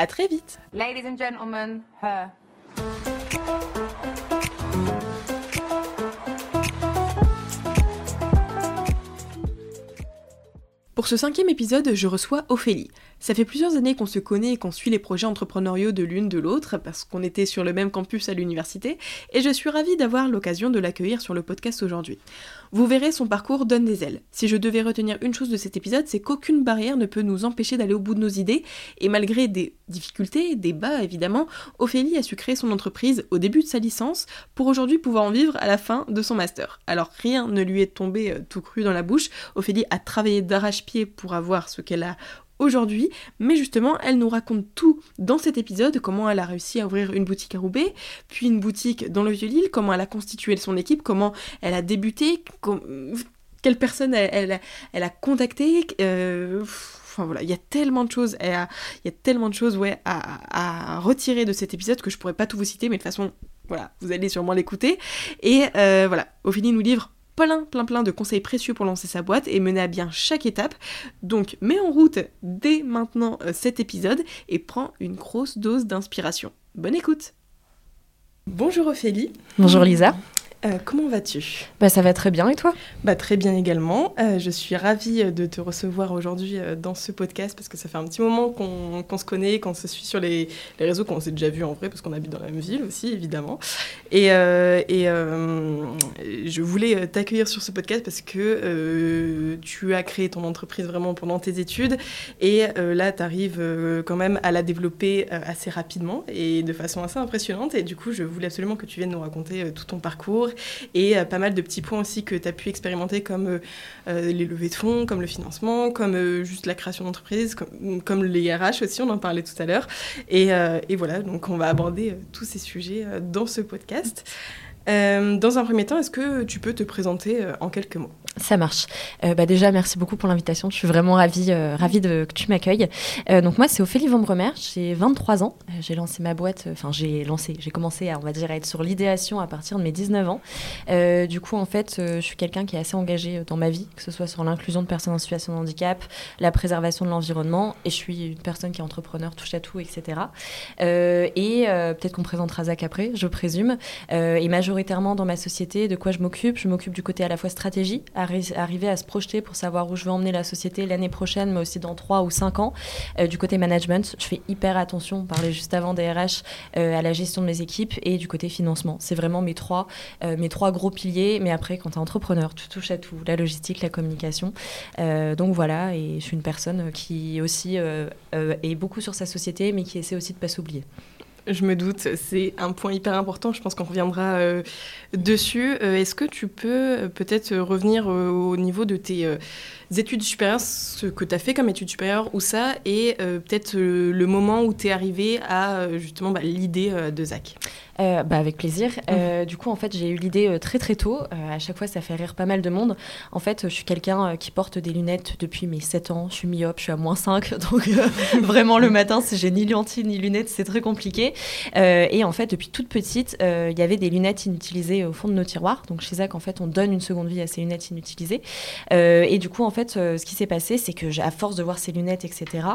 À très vite. Ladies and gentlemen, her. Pour ce cinquième épisode, je reçois Ophélie. Ça fait plusieurs années qu'on se connaît et qu'on suit les projets entrepreneuriaux de l'une de l'autre, parce qu'on était sur le même campus à l'université, et je suis ravie d'avoir l'occasion de l'accueillir sur le podcast aujourd'hui. Vous verrez, son parcours donne des ailes. Si je devais retenir une chose de cet épisode, c'est qu'aucune barrière ne peut nous empêcher d'aller au bout de nos idées, et malgré des difficultés, des bas évidemment, Ophélie a su créer son entreprise au début de sa licence pour aujourd'hui pouvoir en vivre à la fin de son master. Alors rien ne lui est tombé euh, tout cru dans la bouche, Ophélie a travaillé d'arrache-pied pour avoir ce qu'elle a aujourd'hui, mais justement, elle nous raconte tout dans cet épisode, comment elle a réussi à ouvrir une boutique à Roubaix, puis une boutique dans le Vieux-Lille, comment elle a constitué son équipe, comment elle a débuté, quelle personne elle, a contacté. Euh, enfin voilà, il y a tellement de choses, il y a tellement de choses ouais, à, retirer de cet épisode que je pourrais pas tout vous citer, mais de toute façon, voilà, vous allez sûrement l'écouter. Et euh, voilà, Ophélie nous livre plein, plein, plein de conseils précieux pour lancer sa boîte et mener à bien chaque étape. Donc, mets en route dès maintenant euh, cet épisode et prends une grosse dose d'inspiration. Bonne écoute Bonjour Ophélie. Bonjour Lisa. Euh, comment vas-tu? Bah, Ça va très bien et toi? Bah, Très bien également. Euh, je suis ravie euh, de te recevoir aujourd'hui dans ce podcast parce que ça fait un petit moment qu'on se connaît, qu'on se suit sur les, les réseaux, qu'on s'est déjà vu en vrai parce qu'on habite dans la même ville aussi évidemment. Et, et je voulais t'accueillir sur ce podcast parce que tu as créé ton entreprise vraiment pendant tes études et là tu arrives quand même à la développer assez rapidement et de façon assez impressionnante et du coup je voulais absolument que tu viennes nous raconter tout ton parcours et euh, pas mal de petits points aussi que tu as pu expérimenter comme euh, euh, les levées de fonds, comme le financement, comme juste la création d'entreprise, comme, les RH aussi, on en parlait tout à l'heure. Et, voilà, donc on va aborder tous ces sujets dans ce podcast. Dans un premier temps, est-ce que tu peux te présenter en quelques mots? Ça marche. Euh, bah déjà, merci beaucoup pour l'invitation. Je suis vraiment ravie, ravie de, que tu m'accueilles. donc moi, c'est Ophélie Vambremer. J'ai 23 ans. j'ai lancé ma boîte. Enfin, j'ai lancé. J'ai commencé, à, on va dire, à être sur l'idéation à partir de mes 19 ans. du coup, en fait, je suis quelqu'un qui est assez engagé dans ma vie, que ce soit sur l'inclusion de personnes en situation de handicap, la préservation de l'environnement. Et je suis une personne qui est entrepreneur, touche à tout, etc. et peut-être qu'on présentera Zach après, je présume. et majoritairement dans ma société, de quoi je m'occupe? Je m'occupe du côté à la fois stratégie, arriver à se projeter pour savoir où je veux emmener la société l'année prochaine, mais aussi dans 3 ou 5 ans. Euh, du côté management, je fais hyper attention, on parlait juste avant des RH, euh, à la gestion de mes équipes et du côté financement. C'est vraiment mes trois, euh, mes trois gros piliers. Mais après, quand tu es entrepreneur, tu touches à tout, la logistique, la communication. donc voilà, et je suis une personne qui aussi est beaucoup sur sa société, mais qui essaie aussi de ne pas s'oublier. Je me doute, c'est un point hyper important, je pense qu'on reviendra euh, dessus. Euh, est-ce que tu peux euh, peut-être revenir au niveau de tes, études supérieures, ce que tu as fait comme études supérieures, où ça, et peut-être le moment où tu es arrivé à justement bah, l'idée de Zach euh, bah avec plaisir. Mmh. Euh, du coup, en fait, j'ai eu l'idée euh, très très tôt. à chaque fois, ça fait rire pas mal de monde. En fait, je suis quelqu'un qui porte des lunettes depuis mes 7 ans. Je suis myope, je suis à moins 5. Donc, vraiment, le matin, si j'ai ni lentilles ni lunettes, c'est très compliqué. et en fait, depuis toute petite, il y avait des lunettes inutilisées au fond de nos tiroirs. Donc, chez Zach, en fait, on donne une seconde vie à ces lunettes inutilisées. et du coup, en fait, ce qui s'est passé, c'est que, à force de voir ces lunettes, etc.,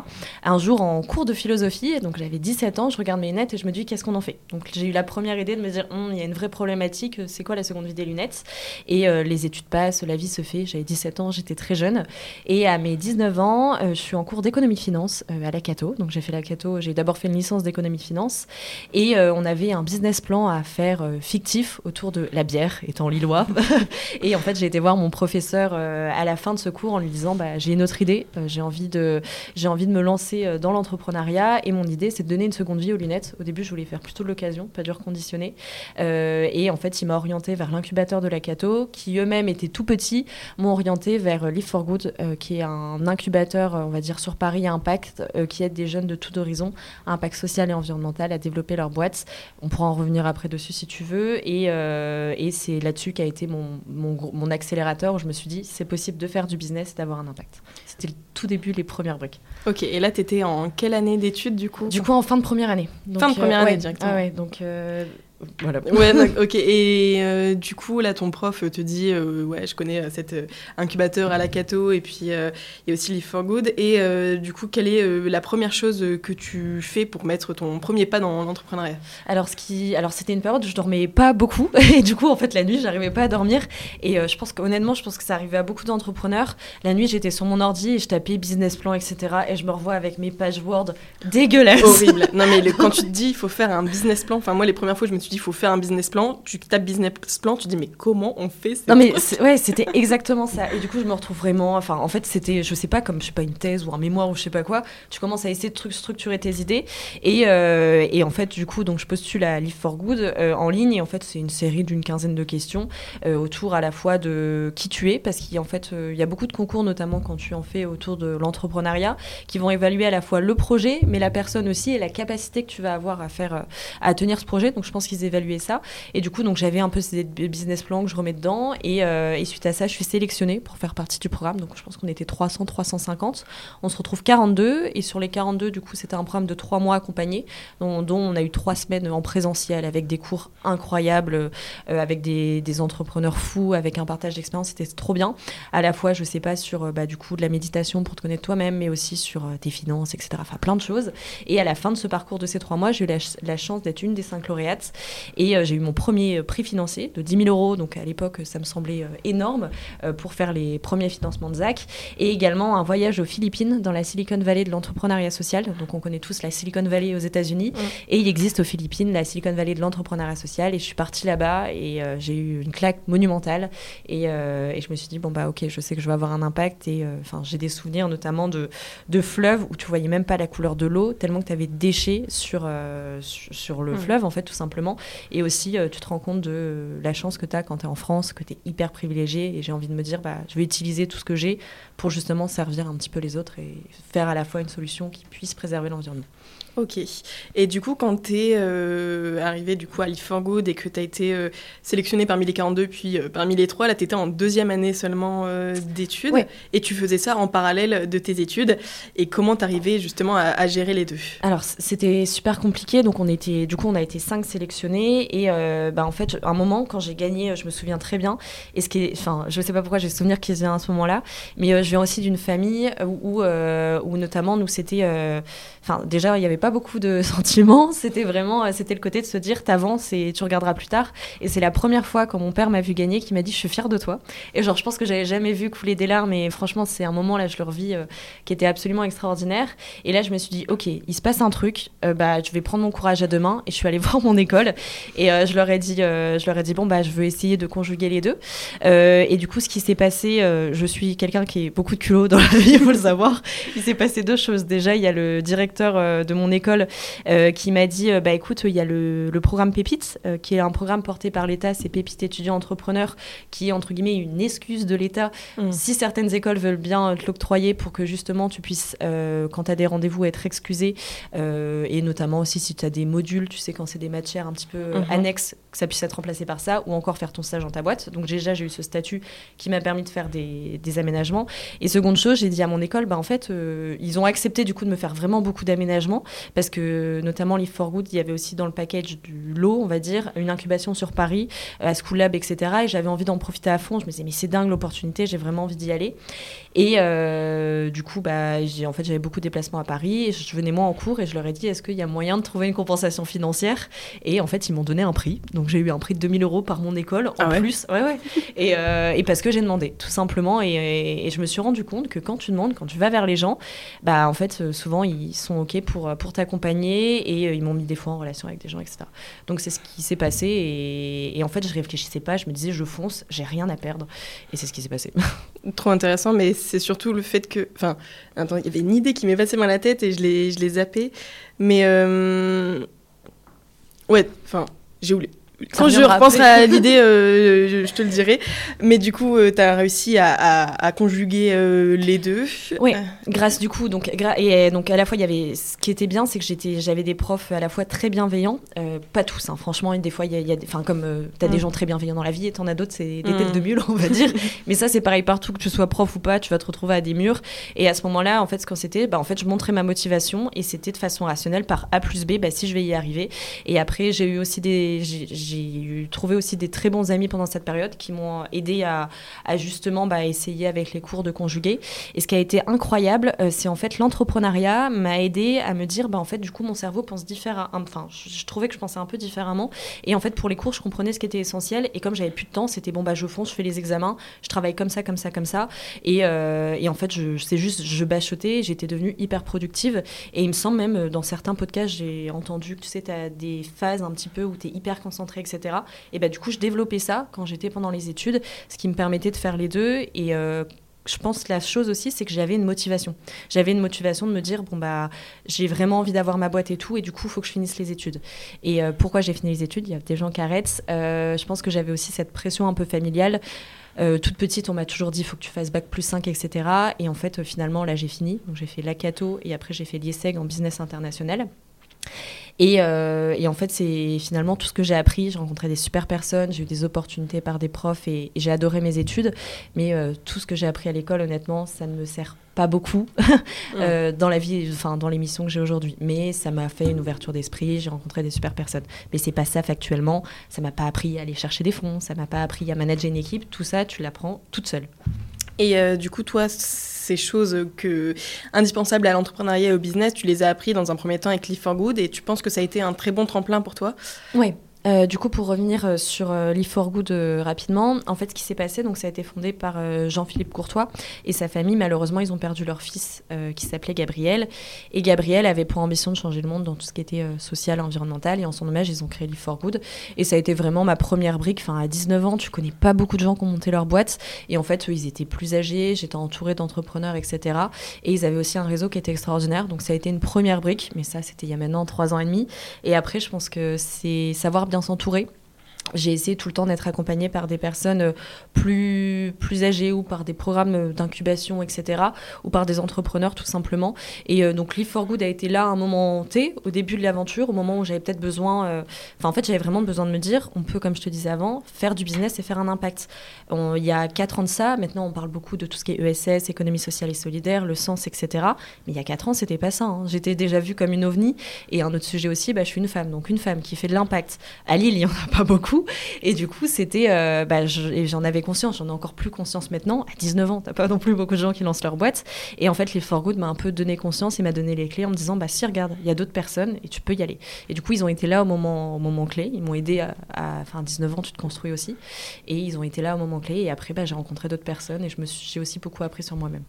un jour, en cours de philosophie, donc j'avais 17 ans, je regarde mes lunettes et je me dis, qu'est-ce qu'on en fait? Donc, j'ai eu la première idée de me dire hum, il y a une vraie problématique, c'est quoi la seconde vie des lunettes? Et euh, les études passent, la vie se fait. J'avais 17 ans, j'étais très jeune. Et à mes 19 ans, euh, je suis en cours d'économie finance euh, à la Cato. Donc j'ai fait la Cato, j'ai d'abord fait une licence d'économie finance. Et on avait un business plan à faire fictif autour de la bière, étant lillois. et en fait, j'ai été voir mon professeur à la fin de ce cours en lui disant bah, j'ai une autre idée, j'ai envie, de, envie de me lancer dans l'entrepreneuriat. Et mon idée, c'est de donner une seconde vie aux lunettes. Au début, je voulais faire plutôt de l'occasion, pas du reconditionné. Euh, et en fait, il m'a orienté vers l'incubateur de la Cato, qui eux-mêmes étaient tout petits, m'ont orienté vers Live for Good, euh, qui est un incubateur, on va dire, sur Paris à impact, euh, qui aide des jeunes de tout horizon à impact social et environnemental à développer leur boîte. On pourra en revenir après dessus si tu veux. Et, et c'est là-dessus qu'a été mon, mon, mon, accélérateur où je me suis dit, c'est possible de faire du business et d'avoir un impact. C'était le tout début, les premières briques. Ok, et là, tu étais en quelle année d'études du coup? Du coup, en fin de première année. fin de première année directement. Ah ouais, donc voilà. Ouais, ok. Et euh, du coup, là, ton prof te dit, euh, ouais, je connais euh, cet incubateur à la Cato, et puis il y a aussi Live for Good. Et du coup, quelle est la première chose que tu fais pour mettre ton premier pas dans l'entrepreneuriat? Alors, ce qui, alors c'était une période où je dormais pas beaucoup, et du coup, en fait, la nuit, j'arrivais pas à dormir. Et je pense qu'honnêtement, je pense que ça arrivait à beaucoup d'entrepreneurs. La nuit, j'étais sur mon ordi et je tapais business plan, etc. Et je me revois avec mes pages Word dégueulasses. Horrible. Non, mais quand tu te dis, il faut faire un business plan. Enfin, moi, les premières fois, je me suis dit, il faut faire un business plan. Tu tapes business plan, tu dis, mais comment on fait Non, mais ouais, c'était exactement ça. Et du coup, je me retrouve vraiment. Enfin, en fait, c'était, je sais pas, comme je sais pas, une thèse ou un mémoire ou je sais pas quoi. Tu commences à essayer de structurer tes idées. Et, euh, et en fait, du coup, donc je postule à Live for Good euh, en ligne. Et en fait, c'est une série d'une quinzaine de questions euh, autour à la fois de qui tu es, parce qu'en fait, il y a beaucoup de concours, notamment quand tu en fais autour de l'entrepreneuriat, qui vont évaluer à la fois le projet, mais la personne aussi et la capacité que tu vas avoir à faire, à tenir ce projet. Donc, je pense qu'ils évaluent ça. Et du coup, donc j'avais un peu ces business plans que je remets dedans. Euh, et, suite à ça, je suis sélectionnée pour faire partie du programme. Donc je pense qu'on était 300, 350. On se retrouve 42. Et sur les 42, du coup, c'était un programme de trois mois accompagné, dont, on a eu trois semaines en présentiel avec des cours incroyables, euh, avec des, entrepreneurs fous, avec un partage d'expérience. C'était trop bien. À la fois, je sais pas, sur euh, bah, du coup de la méditation pour te connaître toi-même, mais aussi sur tes finances, etc. Enfin, plein de choses. Et à la fin de ce parcours de ces trois mois, j'ai eu la, la chance d'être une des cinq lauréates. Et euh, j'ai eu mon premier euh, prix financier de 10 000 euros. Donc à l'époque, ça me semblait euh, énorme pour faire les premiers financements de ZAC. Et également un voyage aux Philippines, dans la Silicon Valley de l'entrepreneuriat social. Donc on connaît tous la Silicon Valley aux États-Unis. Et il existe aux Philippines la Silicon Valley de l'entrepreneuriat social. Et je suis partie là-bas et j'ai eu une claque monumentale. Et, et, je me suis dit, bon, bah ok, je sais que je vais avoir un impact. Et enfin, j'ai des souvenirs notamment de, de fleuves où tu voyais même pas la couleur de l'eau, tellement que tu avais des déchets sur, sur, le fleuve, en fait, tout simplement. Et aussi, euh, tu te rends compte de la chance que tu as quand tu es en France, que tu es hyper privilégié. Et j'ai envie de me dire, bah, je vais utiliser tout ce que j'ai pour justement servir un petit peu les autres et faire à la fois une solution qui puisse préserver l'environnement. Ok. Et du coup, quand tu es euh, arrivé du coup, à Good et que tu as été euh, sélectionné parmi les 42 puis euh, parmi les 3, là, tu étais en deuxième année seulement d'études et tu faisais ça en parallèle de tes études. Et comment tu arrivais justement à, gérer les deux? Alors, c'était super compliqué. Donc, on était, du coup, on a été 5 sélectionnés. Et bah, en fait, un moment, quand j'ai gagné, je me souviens très bien. Et ce qui est, enfin, je sais pas pourquoi j'ai souvenir qu'ils vient à ce moment-là, mais je viens aussi d'une famille où, où, notamment, nous, c'était. Enfin, déjà, il n'y avait pas beaucoup de sentiments. C'était vraiment, euh, c'était le côté de se dire, t'avances et tu regarderas plus tard. Et c'est la première fois quand mon père m'a vu gagner qui m'a dit, je suis fière de toi. Et genre, je pense que j'avais jamais vu couler des larmes. Et franchement, c'est un moment là, je le revis, euh, qui était absolument extraordinaire. Et là, je me suis dit, ok, il se passe un truc. Euh, bah, je vais prendre mon courage à deux mains. Et je suis allée voir mon école. Et je leur ai dit, je leur ai dit, bon bah, je veux essayer de conjuguer les deux. et du coup, ce qui s'est passé, je suis quelqu'un qui est beaucoup de culot dans la vie, il faut le savoir. Il s'est passé deux choses. Déjà, il y a le directeur de mon école qui m'a dit bah écoute, il y a le, le programme Pépites, qui est un programme porté par l'État, c'est Pépites étudiants entrepreneurs, qui est entre guillemets une excuse de l'État. Mm. Si certaines écoles veulent bien te l'octroyer pour que justement tu puisses, quand tu as des rendez-vous, être excusé, et notamment aussi si tu as des modules, tu sais, quand c'est des matières un petit peu mm-hmm. annexes, que ça puisse être remplacé par ça, ou encore faire ton stage dans ta boîte. Donc déjà, j'ai eu ce statut qui m'a permis de faire des, aménagements. Et seconde chose, j'ai dit à mon école, bah, en fait, euh, ils ont accepté du coup de me faire vraiment beaucoup d'aménagements, parce que notamment Live for Good, il y avait aussi dans le package du lot, on va dire, une incubation sur Paris, à School Lab, etc. Et j'avais envie d'en profiter à fond. Je me disais, mais c'est dingue l'opportunité, j'ai vraiment envie d'y aller. Et euh, du coup, bah, en fait, j'avais beaucoup de déplacements à Paris. Et je venais moi en cours et je leur ai dit, est-ce qu'il y a moyen de trouver une compensation financière? Et en fait, ils m'ont donné un prix. Donc j'ai eu un prix de 2000 euros par mon école en ah plus. Ouais, ouais. Et, euh, et, parce que j'ai demandé, tout simplement. Et, et, je me suis rendu compte que quand tu demandes, quand tu vas vers les gens, bah en fait, euh, souvent ils sont ok pour pour t'accompagner et ils m'ont mis des fois en relation avec des gens, etc. Donc c'est ce qui s'est passé. Et, en fait, je réfléchissais pas. Je me disais, je fonce, j'ai rien à perdre. Et c'est ce qui s'est passé. Trop intéressant, mais c'est surtout le fait que. Enfin, il y avait une idée qui m'est passée dans la tête et je l'ai, je l'ai zappée. Mais. Euh, ouais, enfin, j'ai oublié. Quand je repense à l'idée, euh, je, te le dirai. Mais du coup, euh, tu as réussi à, conjuguer euh, les deux. Oui, grâce du coup. Donc, et donc, à la fois, il y avait. Ce qui était bien, c'est que j'avais des profs à la fois très bienveillants. pas tous, hein, franchement. Des fois, il y a, des. Enfin, comme tu as des mm. gens très bienveillants dans la vie et tu en as d'autres, c'est des têtes de mule, on va dire. Mais ça, c'est pareil partout, que tu sois prof ou pas, tu vas te retrouver à des murs. Et à ce moment-là, en fait, ce qu'on c'était, bah, en fait, je montrais ma motivation et c'était de façon rationnelle par A plus B, bah, si je vais y arriver. Et après, j'ai eu aussi des j'ai trouvé aussi des très bons amis pendant cette période qui m'ont aidé à, justement bah, essayer avec les cours de conjuguer. Et ce qui a été incroyable, euh, c'est en fait l'entrepreneuriat m'a aidé à me dire, bah, en fait, du coup, mon cerveau pense différemment. Enfin, je, trouvais que je pensais un peu différemment. Et en fait, pour les cours, je comprenais ce qui était essentiel. Et comme j'avais plus de temps, c'était bon, bah, je fonce, je fais les examens, je travaille comme ça, comme ça, comme ça. Et, euh, et en fait, c'est juste, je bachotais, j'étais devenue hyper productive. Et il me semble même, euh, dans certains podcasts, j'ai entendu que tu sais, tu as des phases un petit peu où tu es hyper concentré, etc. Et bah, du coup, je développais ça quand j'étais pendant les études, ce qui me permettait de faire les deux. Et euh, je pense la chose aussi, c'est que j'avais une motivation. J'avais une motivation de me dire, bon, bah, j'ai vraiment envie d'avoir ma boîte et tout, et du coup, il faut que je finisse les études. Et euh, pourquoi j'ai fini les études? Il y a des gens qui arrêtent. Euh, je pense que j'avais aussi cette pression un peu familiale. toute petite, on m'a toujours dit il faut que tu fasses bac plus 5, etc. Et en fait, finalement, là, j'ai fini. Donc, j'ai fait l'ACATO et après, j'ai fait l'IESEG en business international. Euh, et, en fait, c'est finalement tout ce que j'ai appris. J'ai rencontré des super personnes, j'ai eu des opportunités par des profs et, j'ai adoré mes études. Mais euh, tout ce que j'ai appris à l'école, honnêtement, ça ne me sert pas beaucoup euh, dans la vie, enfin dans l'émission que j'ai aujourd'hui. Mais ça m'a fait une ouverture d'esprit. J'ai rencontré des super personnes. Mais c'est pas ça factuellement. Ça m'a pas appris à aller chercher des fonds. Ça m'a pas appris à manager une équipe. Tout ça, tu l'apprends toute seule. Et du coup, toi, ces choses que, indispensables à l'entrepreneuriat et au business, tu les as appris dans un premier temps avec Live for Good et tu penses que ça a été un très bon tremplin pour toi? Oui, euh, du coup, pour revenir euh, sur euh, Live for Good rapidement, en fait, ce qui s'est passé, donc ça a été fondé par Jean-Philippe Courtois et sa famille. Malheureusement, ils ont perdu leur fils qui s'appelait Gabriel. Et Gabriel avait pour ambition de changer le monde dans tout ce qui était social, environnemental. Et en son hommage, ils ont créé Live for Good. Et ça a été vraiment ma première brique. Enfin, à 19 ans, tu connais pas beaucoup de gens qui ont monté leur boîte. Et en fait, eux, ils étaient plus âgés. J'étais entourée d'entrepreneurs, etc. Et ils avaient aussi un réseau qui était extraordinaire. Donc ça a été une première brique. Mais ça, c'était il y a maintenant trois ans et demi. Et après, je pense que c'est savoir bien s'entourer j'ai essayé tout le temps d'être accompagnée par des personnes euh, plus, plus âgées ou par des programmes d'incubation, etc. ou par des entrepreneurs tout simplement. Et euh, donc Live for Good a été là à un moment T, au début de l'aventure, au moment où j'avais peut-être besoin... Euh, enfin en fait j'avais vraiment besoin de me dire, on peut comme je te disais avant, faire du business et faire un impact. il y a quatre ans de ça, maintenant on parle beaucoup de tout ce qui est ESS, économie sociale et solidaire, le sens, etc. Mais il y a quatre ans c'était pas ça. Hein. J'étais déjà vue comme une ovni. Et un autre sujet aussi, bah, je suis une femme. Donc une femme qui fait de l'impact. À Lille il n'y en a pas beaucoup. Et du coup, c'était, euh, bah, j'en avais conscience, j'en ai encore plus conscience maintenant. À 19 ans, t'as pas non plus beaucoup de gens qui lancent leur boîte. Et en fait, les For Good m'a un peu donné conscience et m'a donné les clés en me disant, bah si, regarde, il y a d'autres personnes et tu peux y aller. Et du coup, ils ont été là au moment, au moment clé. Ils m'ont aidé à, enfin, 19 ans, tu te construis aussi. Et ils ont été là au moment clé. Et après, bah, j'ai rencontré d'autres personnes et j'ai aussi beaucoup appris sur moi-même.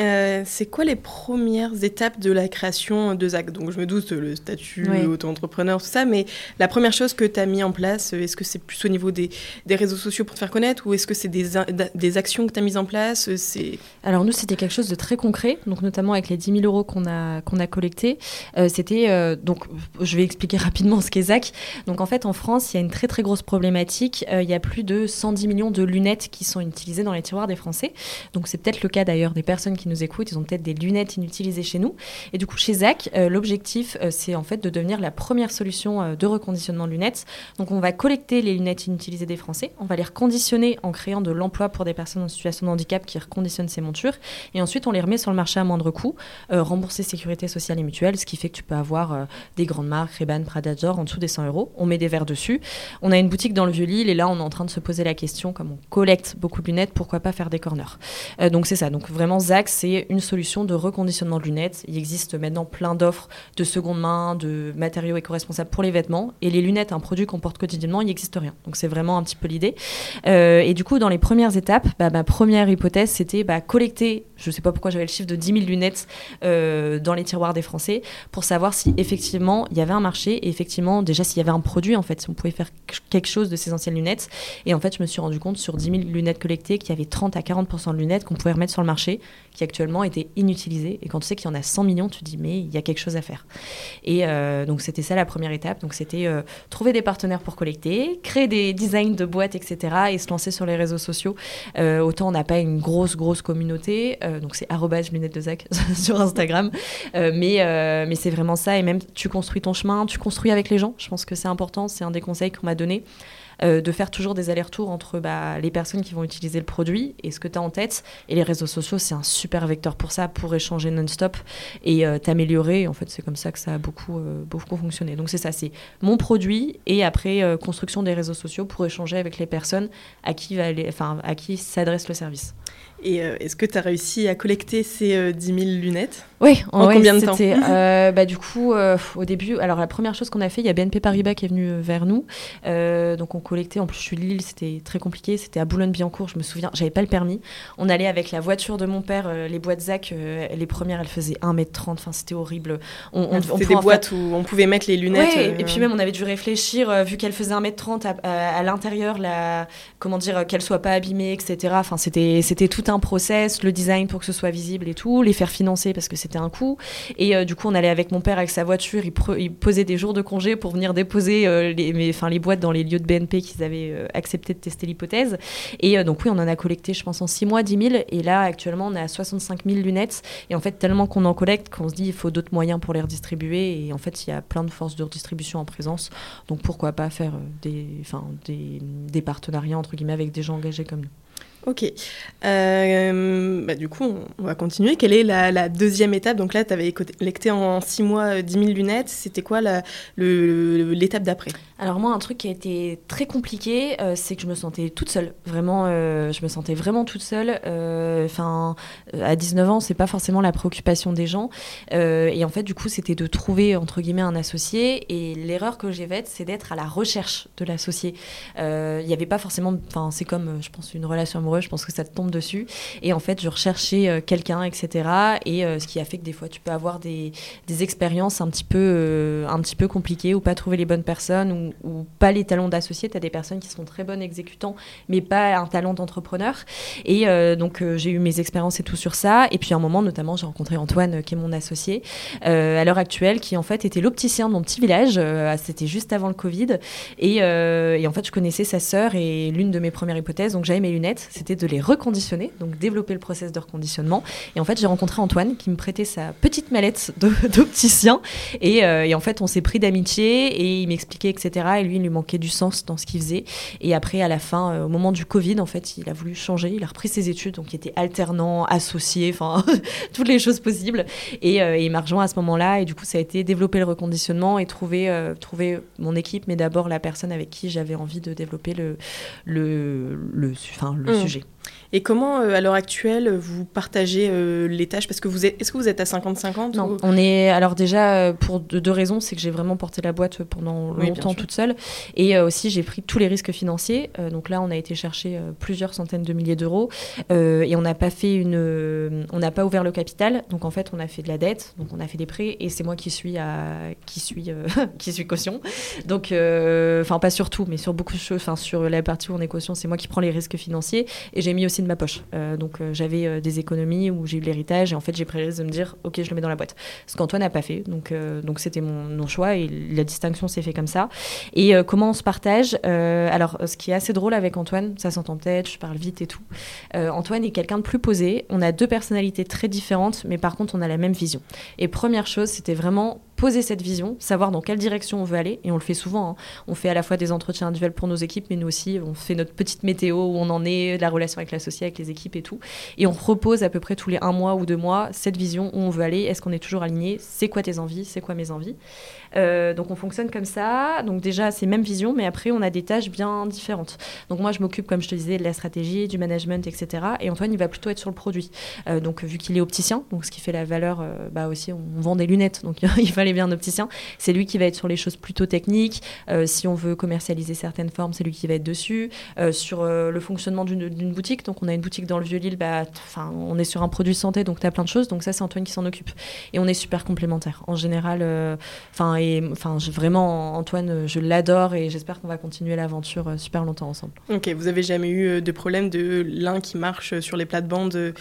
Euh, c'est quoi les premières étapes de la création de ZAC? Donc je me doute le statut Oui. auto-entrepreneur, tout ça, mais la première chose que tu as mis en place, euh, est-ce que c'est plus au niveau des, des réseaux sociaux pour te faire connaître ou est-ce que c'est des, actions que tu as mises en place Euh, c'est... Alors nous, c'était quelque chose de très concret, donc notamment avec les 10 000 euros qu'on a, qu'on a collectés. Euh, c'était, euh, donc je vais expliquer rapidement ce qu'est ZAC. Donc en fait, en France, il y a une très très grosse problématique. Il y a plus de 110 millions de lunettes qui sont utilisées dans les tiroirs des Français. Donc c'est peut-être le cas d'ailleurs des personnes qui nous écoutent. Ils ont peut-être des lunettes inutilisées chez nous. Et du coup, chez ZAC, euh, l'objectif, euh, c'est en fait de devenir la première solution euh, de reconditionnement de lunettes. Donc on va collecter les lunettes inutilisées des Français, on va les reconditionner en créant de l'emploi pour des personnes en situation de handicap qui reconditionnent ces montures, et ensuite on les remet sur le marché à moindre coût, remboursé sécurité sociale et mutuelle, ce qui fait que tu peux avoir des grandes marques, Ray-Ban, Prada, Dior, en dessous des 100 euros. On met des verres dessus. On a une boutique dans le Vieux-Lille, et là on est en train de se poser la question, comme on collecte beaucoup de lunettes, pourquoi pas faire des corners? Donc c'est ça, donc vraiment ZAC, c'est une solution de reconditionnement de lunettes. Il existe maintenant plein d'offres de seconde main, de matériaux éco-responsables pour les vêtements. Et les lunettes, un produit qu'on porte quotidiennement, il n'existe rien. Donc c'est vraiment un petit peu l'idée. Euh, et du coup, dans les premières étapes, bah, ma première hypothèse, c'était bah, collecter, je ne sais pas pourquoi j'avais le chiffre de 10 000 lunettes euh, dans les tiroirs des Français, pour savoir si effectivement il y avait un marché et effectivement déjà s'il y avait un produit, en fait, si on pouvait faire quelque chose de ces anciennes lunettes. Et en fait, je me suis rendu compte sur 10 000 lunettes collectées qu'il y avait 30 à 40% de lunettes qu'on pouvait remettre sur le marché qui actuellement étaient inutilisées. Et quand tu sais qu'il y en a 100 millions, tu dis mais il y a quelque chose à faire. Et euh, donc c'était ça la première étape. Donc c'était euh, trouver des partenaires pour collecter, créer des designs de boîtes, etc. et se lancer sur les réseaux sociaux. Euh, autant on n'a pas une grosse, grosse communauté. donc c'est lunettes de Zach sur Instagram. Mais mais c'est vraiment ça. Et même tu construis ton chemin, tu construis avec les gens. Je pense que c'est important. C'est un des conseils qu'on m'a donné. Euh, de faire toujours des allers-retours entre bah, les personnes qui vont utiliser le produit et ce que tu as en tête. Et les réseaux sociaux, c'est un super vecteur pour ça, pour échanger non-stop et euh, t'améliorer. En fait, c'est comme ça que ça a beaucoup, euh, beaucoup fonctionné. Donc c'est ça, c'est mon produit et après construction des réseaux sociaux pour échanger avec les personnes à qui, va aller, enfin, à qui s'adresse le service. Et est-ce que tu as réussi à collecter ces euh, 10 000 lunettes? Oui, En combien de temps c'était, euh, bah, Du coup, euh, au début, alors la première chose qu'on a fait, il y a BNP Paribas qui est venu euh, vers nous. Euh, donc on collectait, en plus je suis de Lille, c'était très compliqué. C'était à Boulogne-Billancourt, je me souviens, j'avais pas le permis. On allait avec la voiture de mon père, les boîtes ZAC, les premières elles faisaient 1m30, enfin c'était horrible. On, on- on C'était des boîtes où on pouvait mettre les lunettes. Ouais, et puis même on avait dû réfléchir, vu qu'elle faisait 1m30 à, à- à l'intérieur, la, comment dire, euh, qu'elle soit pas abîmée, etc. Enfin, c'était, c'était tout un process, le design pour que ce soit visible et tout, les faire financer parce que c'était un coût. Et euh, du coup, on allait avec mon père avec sa voiture, il, posait des jours de congé pour venir déposer euh, les, les boîtes dans les lieux de BNP qu'ils avaient euh, accepté de tester l'hypothèse. Et donc oui, on en a collecté, je pense, en 6 mois, 10 000. Et là, actuellement, on à 65 000 lunettes. Et en fait, tellement qu'on en collecte qu'on se dit il faut d'autres moyens pour les redistribuer. Et en fait, il y a plein de forces de redistribution en présence. Donc pourquoi pas faire des partenariats entre guillemets avec des gens engagés comme nous. Ok. Euh, bah, du coup, on, va continuer. Quelle est la, deuxième étape? Donc là, tu avais collecté en 6 mois euh, 10 000 lunettes. C'était quoi l'étape d'après? Alors moi, un truc qui a été très compliqué, euh, c'est que je me sentais toute seule. Vraiment, euh, je me sentais vraiment toute seule. Euh, Enfin, euh, à 19 ans, c'est pas forcément la préoccupation des gens. Euh, et en fait, du coup, c'était de trouver entre guillemets un associé. Et l'erreur que j'ai faite, c'est d'être à la recherche de l'associé. Euh, Il n'y avait pas forcément, enfin, c'est comme, euh, je pense, une relation amoureuse. Je pense que ça te tombe dessus. Et en fait, je recherchais euh, quelqu'un, etc. Et euh, ce qui a fait que des fois, tu peux avoir des, des expériences un petit peu, euh, un petit peu compliquées ou pas trouver les bonnes personnes ou, pas les talents d'associés. Tu as des personnes qui sont très bonnes exécutants, mais pas un talent d'entrepreneur. Et donc, j'ai eu mes expériences et tout sur ça. Et puis, à un moment, notamment, j'ai rencontré Antoine, qui est mon associé, à l'heure actuelle, qui en fait était l'opticien de mon petit village. C'était juste avant le Covid. Et, et en fait, je connaissais sa sœur et l'une de mes premières hypothèses, donc j'avais mes lunettes, c'était de les reconditionner, donc développer le process de reconditionnement. Et en fait, j'ai rencontré Antoine qui me prêtait sa petite mallette d'opticien. Et, euh, et en fait, on s'est pris d'amitié et il m'expliquait, etc. Et lui, il lui manquait du sens dans ce qu'il faisait. Et après, à la fin, euh, au moment du Covid, en fait, il a voulu changer. Il a repris ses études, donc il était alternant, associé, enfin, toutes les choses possibles. Et, euh, et il m'a rejoint à ce moment-là. Et du coup, ça a été développer le reconditionnement et trouver, euh, trouver mon équipe, mais d'abord la personne avec qui j'avais envie de développer le, le, le, enfin, le Mm. sujet. étrangers. Et comment, euh, à l'heure actuelle, vous partagez euh, les tâches? Parce que vous êtes, est-ce que vous êtes à 50-50 Non, on est. Alors, déjà, euh, pour deux, raisons. C'est que j'ai vraiment porté la boîte pendant longtemps toute seule. Et aussi, j'ai pris tous les risques financiers. donc là, on a été chercher plusieurs centaines de milliers d'euros. et on n'a pas fait une. on n'a pas ouvert le capital. Donc, en fait, on a fait de la dette. Donc, on a fait des prêts. Et c'est moi qui suis, à, qui suis, qui suis caution. Donc, enfin, pas sur tout, mais sur beaucoup de choses. Enfin, sur la partie où on est caution, c'est moi qui prends les risques financiers. Et j'ai mis aussi de ma poche. Euh, donc euh, j'avais euh, des économies où j'ai eu l'héritage et en fait j'ai pris le risque de me dire ok je le mets dans la boîte. Ce qu'Antoine n'a pas fait. Donc donc c'était mon, choix et la distinction s'est fait comme ça. Et comment on se partage Alors ce qui est assez drôle avec Antoine, ça s'entend peut-être, je parle vite et tout. Antoine est quelqu'un de plus posé. On a deux personnalités très différentes, mais par contre on a la même vision. Et première chose, c'était vraiment poser cette vision, savoir dans quelle direction on veut aller, et on le fait souvent. Hein. On fait à la fois des entretiens individuels pour nos équipes, mais nous aussi, on fait notre petite météo où on en est, la relation avec l'associé, avec les équipes et tout. Et on repose à peu près tous les un mois ou deux mois cette vision où on veut aller, est-ce qu'on est toujours aligné, c'est quoi tes envies, c'est quoi mes envies. Euh, donc on fonctionne comme ça. Donc déjà, c'est même vision, mais après, on a des tâches bien différentes. Donc moi, je m'occupe, comme je te disais, de la stratégie, du management, etc. Et Antoine, il va plutôt être sur le produit. Euh, donc vu qu'il est opticien, donc ce qui fait la valeur, euh, bah aussi, on vend des lunettes, donc il fallait bien un opticien. C'est lui qui va être sur les choses plutôt techniques. si on veut commercialiser certaines formes, c'est lui qui va être dessus. sur le fonctionnement d'une boutique, donc on a une boutique dans le Vieux-Lille, bah, on est sur un produit santé, donc tu as plein de choses. Donc ça, c'est Antoine qui s'en occupe. Et on est super complémentaires. En général, enfin, enfin, vraiment, Antoine, je l'adore et j'espère qu'on va continuer l'aventure euh, super longtemps ensemble. Ok, vous avez jamais eu euh, de problème de l'un qui marche sur les plates-bandes euh,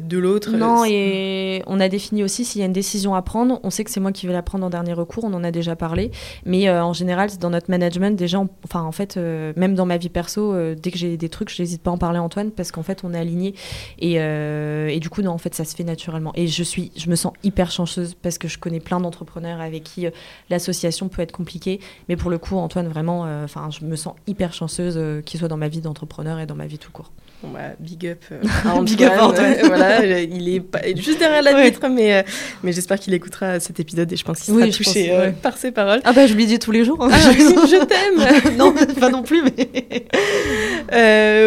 de l'autre Non, et on a défini aussi s'il y a une décision à prendre. On sait que c'est moi qui vais la prendre en dernier recours, on en a déjà parlé. Mais en général, dans notre management, déjà, enfin, en fait, même dans ma vie perso, dès que j'ai des trucs, je n'hésite pas à en parler à Antoine parce qu'en fait, on est aligné et, et, du coup, non, en fait, ça se fait naturellement. Et je suis, je me sens hyper chanceuse parce que je connais plein d'entrepreneurs avec qui l'association peut être compliquée. Mais pour le coup, Antoine, vraiment, euh, enfin, je me sens hyper chanceuse euh, qu'il soit dans ma vie d'entrepreneur et dans ma vie tout court. Bon bah, big up euh, big up voilà, il est pas, juste derrière la vitre, mais, mais j'espère qu'il écoutera cet épisode et je pense qu'il sera touché par ses paroles. Ah bah je lui dis tous les jours. Hein. Ah, je t'aime. non, pas non plus, mais.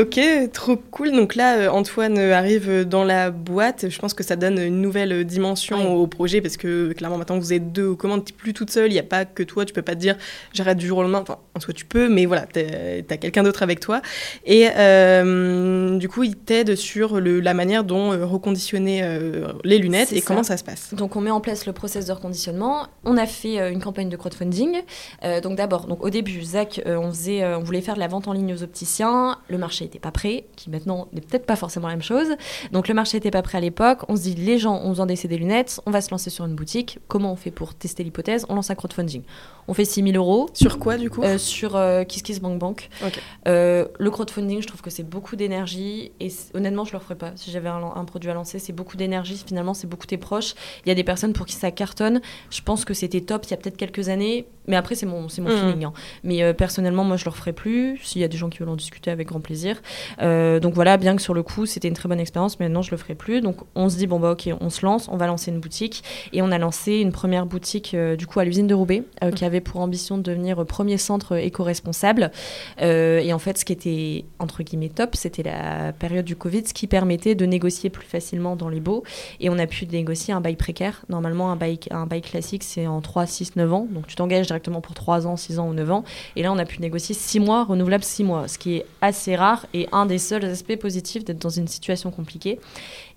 ok, trop cool. Donc là, Antoine arrive dans la boîte. Je pense que ça donne une nouvelle dimension au projet parce que clairement maintenant vous êtes deux aux commandes, plus toute seule. Il n'y a pas que toi. Tu peux pas te dire j'arrête du jour au lendemain. Enfin, en soi, tu peux, mais voilà, tu as quelqu'un d'autre avec toi. Et euh, du coup, il t'aide sur le, la manière dont euh, reconditionner euh, les lunettes et comment ça se passe. Donc, on met en place le process de reconditionnement. On a fait une campagne de crowdfunding. donc, d'abord, donc au début, Zach, on, faisait, on voulait faire de la vente en ligne aux opticiens. Le marché n'était pas prêt, qui maintenant n'est peut-être pas forcément la même chose. Donc, le marché n'était pas prêt à l'époque. On se dit, les gens ont besoin d'essayer des lunettes. On va se lancer sur une boutique. Comment on fait pour tester l'hypothèse? On lance un crowdfunding. On fait 6 000 euros. Sur quoi, du coup Sur euh, KissKissBankBank. Euh, le crowdfunding, je trouve que c'est beaucoup d'énergie. Et honnêtement, je ne le ferais pas. Si j'avais un, produit à lancer, c'est beaucoup d'énergie. Finalement, c'est beaucoup tes proches. Il y a des personnes pour qui ça cartonne. Je pense que c'était top il y a peut-être quelques années. Mais après, c'est mon, c'est mon mmh. feeling. Hein. Mais euh, personnellement, moi, je ne le referai plus. S'il y a des gens qui veulent en discuter, avec grand plaisir. donc voilà, bien que sur le coup, c'était une très bonne expérience. Mais maintenant, je ne le ferai plus. Donc on se dit, bon, bah ok, on se lance. On va lancer une boutique. Et on a lancé une première boutique, du coup, à l'usine de Roubaix, qui avait pour ambition de devenir premier centre éco-responsable. Euh, et en fait, ce qui était entre guillemets top, c'était la période du Covid, ce qui permettait de négocier plus facilement dans les baux. Et on a pu négocier un bail précaire. Normalement, un bail, un bail classique, c'est en 3, 6, 9 ans. Donc tu t'engages directement pour 3 ans, 6 ans ou 9 ans. Et là, on a pu négocier 6 mois, renouvelable 6 mois, ce qui est assez rare et un des seuls aspects positifs d'être dans une situation compliquée.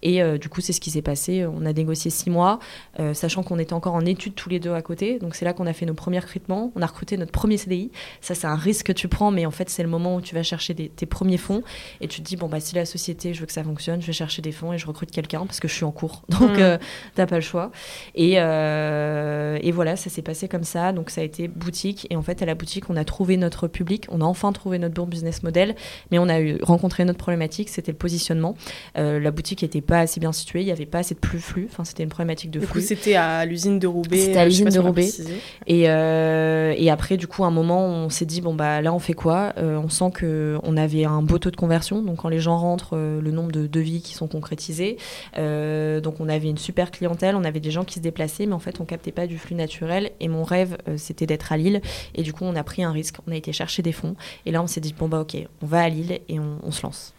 Et euh, du coup, c'est ce qui s'est passé. On a négocié six mois, euh, sachant qu'on était encore en études tous les deux à côté. Donc c'est là qu'on a fait nos premiers recrutements. On a recruté notre premier CDI. Ça, c'est un risque que tu prends, mais en fait, c'est le moment où tu vas chercher tes premiers fonds et tu te dis bon bah si la société, je veux que ça fonctionne, je vais chercher des fonds et je recrute quelqu'un parce que je suis en cours. Donc tu mmh. euh, t'as pas le choix. Et, et voilà, ça s'est passé comme ça. Donc ça a été boutique. Et en fait, à la boutique, on a trouvé notre public. On a enfin trouvé notre bon business model, mais on a eu rencontré notre problématique, c'était le positionnement. la boutique était pas assez bien situé, il n'y avait pas assez de plus flux, enfin c'était une problématique de flux. c'était à l'usine de Roubaix. C'était à l'usine de Roubaix. Et, euh, et, après, du coup, à un moment, on s'est dit bon bah là, on fait quoi? Euh, On sent que on avait un beau taux de conversion, donc quand les gens rentrent, euh, le nombre de devis qui sont concrétisés. donc on avait une super clientèle, on avait des gens qui se déplaçaient, mais en fait, on captait pas du flux naturel. Et mon rêve, c'était d'être à Lille. Et du coup, on a pris un risque, on a été chercher des fonds. Et là, on s'est dit bon bah ok, on va à Lille et on se lance.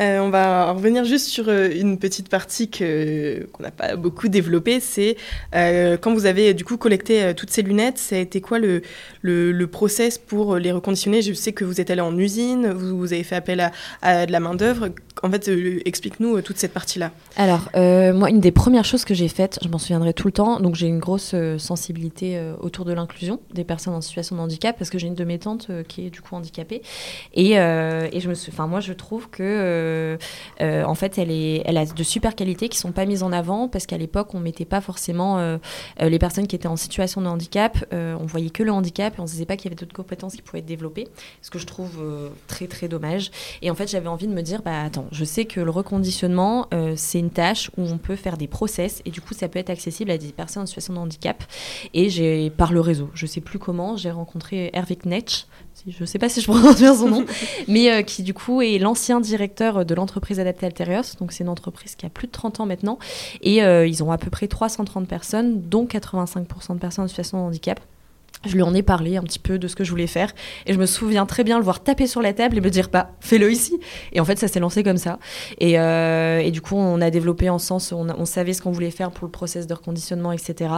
Euh, on va revenir juste sur euh, une petite partie que, qu'on n'a pas beaucoup développée. C'est euh, quand vous avez du coup collecté toutes ces lunettes, ça a été quoi le, le, process pour les reconditionner? Je sais que vous êtes allé en usine, vous, avez fait appel à, de la main-d'œuvre. En fait, explique-nous toute cette partie-là. Alors, moi, une des premières choses que j'ai faites, je m'en souviendrai tout le temps, donc j'ai une grosse sensibilité autour de l'inclusion des personnes en situation de handicap, parce que j'ai une de mes tantes qui est du coup handicapée. Et, et je me suis, moi, je trouve que, en fait, elle, est, elle a de super qualités qui sont pas mises en avant, parce qu'à l'époque, on mettait pas forcément euh, euh, les personnes qui étaient en situation de handicap, euh, on voyait que le handicap, et on se disait pas qu'il y avait d'autres compétences qui pouvaient être développées, ce que je trouve euh, très, très dommage. Et en fait, j'avais envie de me dire, bah attends, je sais que le reconditionnement, euh, c'est une tâche où on peut faire des process et du coup, ça peut être accessible à des personnes en situation de handicap. Et j'ai, par le réseau, je sais plus comment, j'ai rencontré Hervé Knetsch, je sais pas si je prononce bien son nom, mais euh, qui du coup est l'ancien directeur de l'entreprise adaptée Alterios. Donc, c'est une entreprise qui a plus de 30 ans maintenant. Et euh, ils ont à peu près 330 personnes, dont 85% de personnes en situation de handicap. Je lui en ai parlé un petit peu de ce que je voulais faire. Et je me souviens très bien le voir taper sur la table et me dire, bah, fais-le ici. Et en fait, ça s'est lancé comme ça. Et, euh, et du coup, on a développé en sens, on, savait ce qu'on voulait faire pour le process de reconditionnement, etc.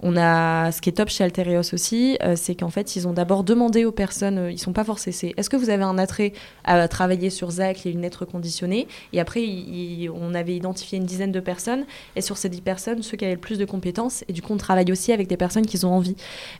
On a, ce qui est top chez Alterios aussi, euh, c'est qu'en fait, ils ont d'abord demandé aux personnes, euh, ils sont pas forcés, c'est est-ce que vous avez un attrait à travailler sur ZAC, les lunettes reconditionnées? Et après, on avait identifié une dizaine de personnes. Et sur ces dix personnes, ceux qui avaient le plus de compétences. Et du coup, on travaille aussi avec des personnes qui ont envie.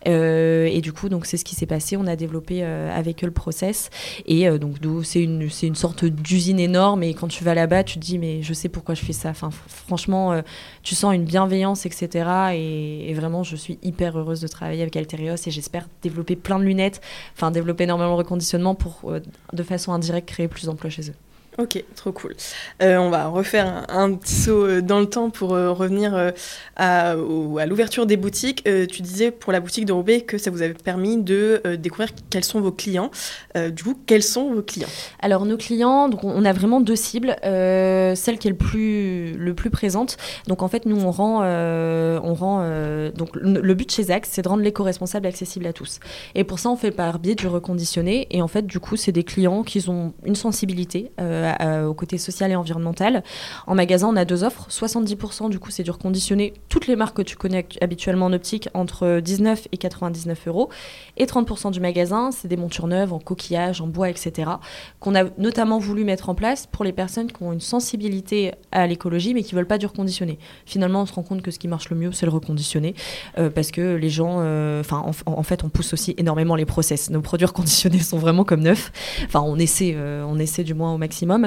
Euh, et du coup, donc c'est ce qui s'est passé. On a développé euh, avec eux le process. Et euh, donc, c'est une, une sorte d'usine énorme. Et quand tu vas là-bas, tu te dis, mais je sais pourquoi je fais ça. Enfin, fr- franchement, euh, tu sens une bienveillance, etc. Et, et vraiment, je suis hyper heureuse de travailler avec Alterios. Et j'espère développer plein de lunettes, enfin, développer énormément le reconditionnement pour, euh, de façon indirecte, créer plus d'emplois chez eux. Ok, trop cool. Euh, on va refaire un, petit saut euh, dans le temps pour euh, revenir à, l'ouverture des boutiques. Tu disais pour la boutique de Roubaix que ça vous avait permis de découvrir quels sont vos clients. Du coup, quels sont vos clients? Alors nos clients, donc on a vraiment deux cibles. Celle qui est le plus le plus présente. Donc en fait nous on rend on rend donc le, le but chez Zax c'est de rendre l'éco-responsable accessible à tous. Et pour ça on fait par biais du reconditionné. Et en fait du coup c'est des clients qui ont une sensibilité euh, au côté social et environnemental. En magasin on a deux offres. 70% du coup c'est du reconditionné. Toutes les marques que tu connais habituellement en optique entre 19 et 99 euros. Et 30% du magasin c'est des montures neuves en coquillage, en bois, etc qu'on a notamment voulu mettre en place pour les personnes qui ont une sensibilité à l'écologie mais qui veulent pas du reconditionné. Finalement, on se rend compte que ce qui marche le mieux, c'est le reconditionné euh, parce que les gens, euh, enfin, en, fait, on pousse aussi énormément les process. Nos produits reconditionnés sont vraiment comme neufs. Enfin, on essaie, on essaie du moins au maximum.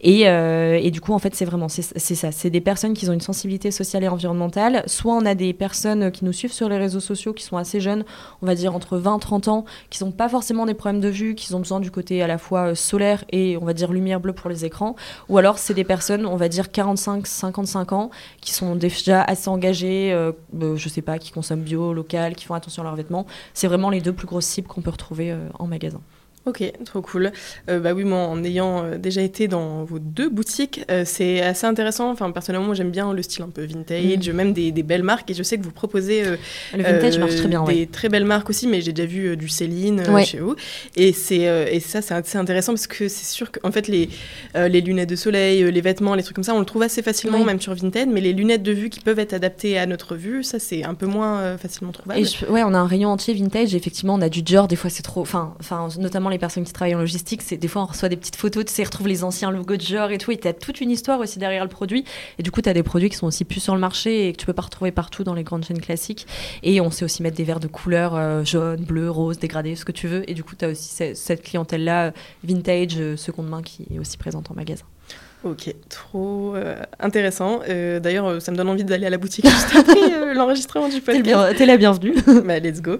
Et, euh, et du coup, en fait, c'est vraiment c'est ça. C'est des personnes qui ont une sensibilité sociale et environnementale. Soit on a des personnes qui nous suivent sur les réseaux sociaux qui sont assez jeunes, on va dire entre 20 30 ans, qui n'ont pas forcément des problèmes de vue, qui ont besoin du côté à la fois euh, solaire et on va dire lumière bleue pour les écrans. Ou alors c'est des personnes, on va dire 45 55 ans, qui sont déjà assez engagées, euh, euh, je sais pas, qui consomment bio, local, qui font attention à leurs vêtements. C'est vraiment les deux plus grosses cibles qu'on peut retrouver en magasin. Ok, trop cool. Euh, bah oui, moi, en ayant euh, déjà été dans vos deux boutiques, euh, c'est assez intéressant. Enfin, personnellement, moi, j'aime bien le style un peu vintage, Mm. même des, des belles marques. Et je sais que vous proposez euh, Le vintage marche très bien, des ouais. très belles marques aussi, mais j'ai déjà vu du Céline Ouais. chez vous. Et c'est et ça, c'est assez intéressant parce que c'est sûr qu'en fait, les les lunettes de soleil, les vêtements, les trucs comme ça, on le trouve assez facilement, Oui. même sur Vinted. Mais les lunettes de vue qui peuvent être adaptées à notre vue, ça, c'est un peu moins facilement trouvable. Et je- ouais, on a un rayon entier vintage. Effectivement, on a du Dior. Des fois, c'est trop. Enfin, enfin, notamment les personnes qui travaillent en logistique, c'est des fois on reçoit des petites photos, tu sais, ils retrouvent les anciens logos de Dior et tout. Et t'as toute une histoire aussi derrière le produit. Et du coup, t'as des produits qui sont aussi plus sur le marché et que tu peux pas retrouver partout dans les grandes chaînes classiques. Et on sait aussi mettre des verres de couleur euh, jaune, bleu, rose, dégradé, ce que tu veux. Et du coup, t'as aussi ce- cette clientèle-là vintage, euh, seconde main, qui est aussi présente en magasin. Ok, trop euh, intéressant. Euh, D'ailleurs, euh, ça me donne envie d'aller à la boutique juste après euh, l'enregistrement du T'es podcast. bien- t'es la bienvenue. bah, let's go.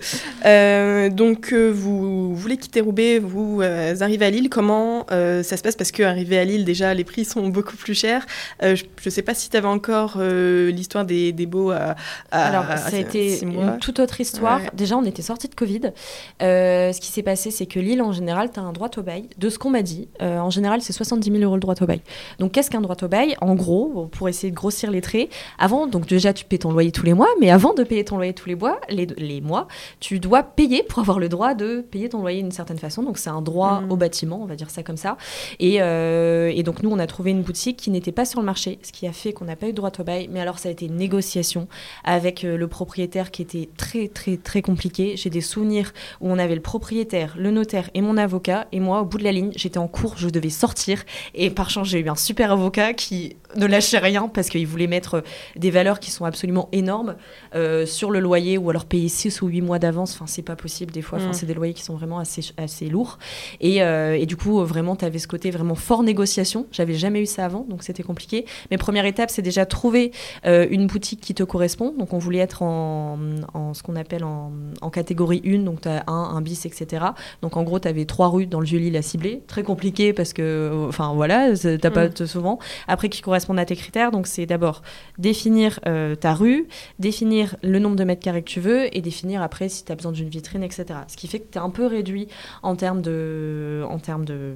Donc, vous voulez quitter Roubaix, vous arrivez à Lille. Comment ça se passe? Parce qu'arriver à Lille, déjà, les prix sont beaucoup plus chers. Je ne sais pas si tu avais encore l'histoire des, des beaux à, à- Alors, à ça a été une toute autre histoire. Ouais. Déjà, on était sorti de Covid. Ce qui s'est passé, c'est que Lille, en général, tu as un droit au bail. De ce qu'on m'a dit, en général, c'est 70 000 euros le droit au bail. Donc qu'est-ce qu'un droit au bail En gros, pour essayer de grossir les traits, avant, donc déjà tu payes ton loyer tous les mois, mais avant de payer ton loyer tous les mois, les, les mois, tu dois payer pour avoir le droit de payer ton loyer d'une certaine façon. Donc c'est un droit Mhm. au bâtiment, on va dire ça comme ça. Et, euh, et donc nous, on a trouvé une boutique qui n'était pas sur le marché, ce qui a fait qu'on n'a pas eu droit au bail. Mais alors ça a été une négociation avec euh, le propriétaire qui était très très très compliqué. J'ai des souvenirs où on avait le propriétaire, le notaire et mon avocat. Et moi, au bout de la ligne, j'étais en cours, je devais sortir. Et par chance, j'ai eu un super avocat qui ne lâchait rien parce qu'il voulait mettre euh, des valeurs qui sont absolument énormes euh, sur le loyer ou alors payer 6 ou 8 mois d'avance. Enfin, c'est pas possible des fois. Enfin, Mm. c'est des loyers qui sont vraiment assez, assez lourds. Et, euh, et du coup, vraiment, tu avais ce côté vraiment fort négociation. J'avais jamais eu ça avant, donc c'était compliqué. Mais première étape, c'est déjà trouver euh, une boutique qui te correspond. Donc, on voulait être en, en ce qu'on appelle en, en catégorie 1. Donc, tu as un, un bis, etc. Donc, en gros, tu avais trois rues dans le Vieux-Lille à cibler. Très compliqué parce que, enfin, voilà, t'as pas Souvent. Après, qui correspondent à tes critères. Donc, c'est d'abord définir euh, ta rue, définir le nombre de mètres carrés que tu veux et définir après si tu as besoin d'une vitrine, etc. Ce qui fait que tu es un peu réduit en termes de, en termes de,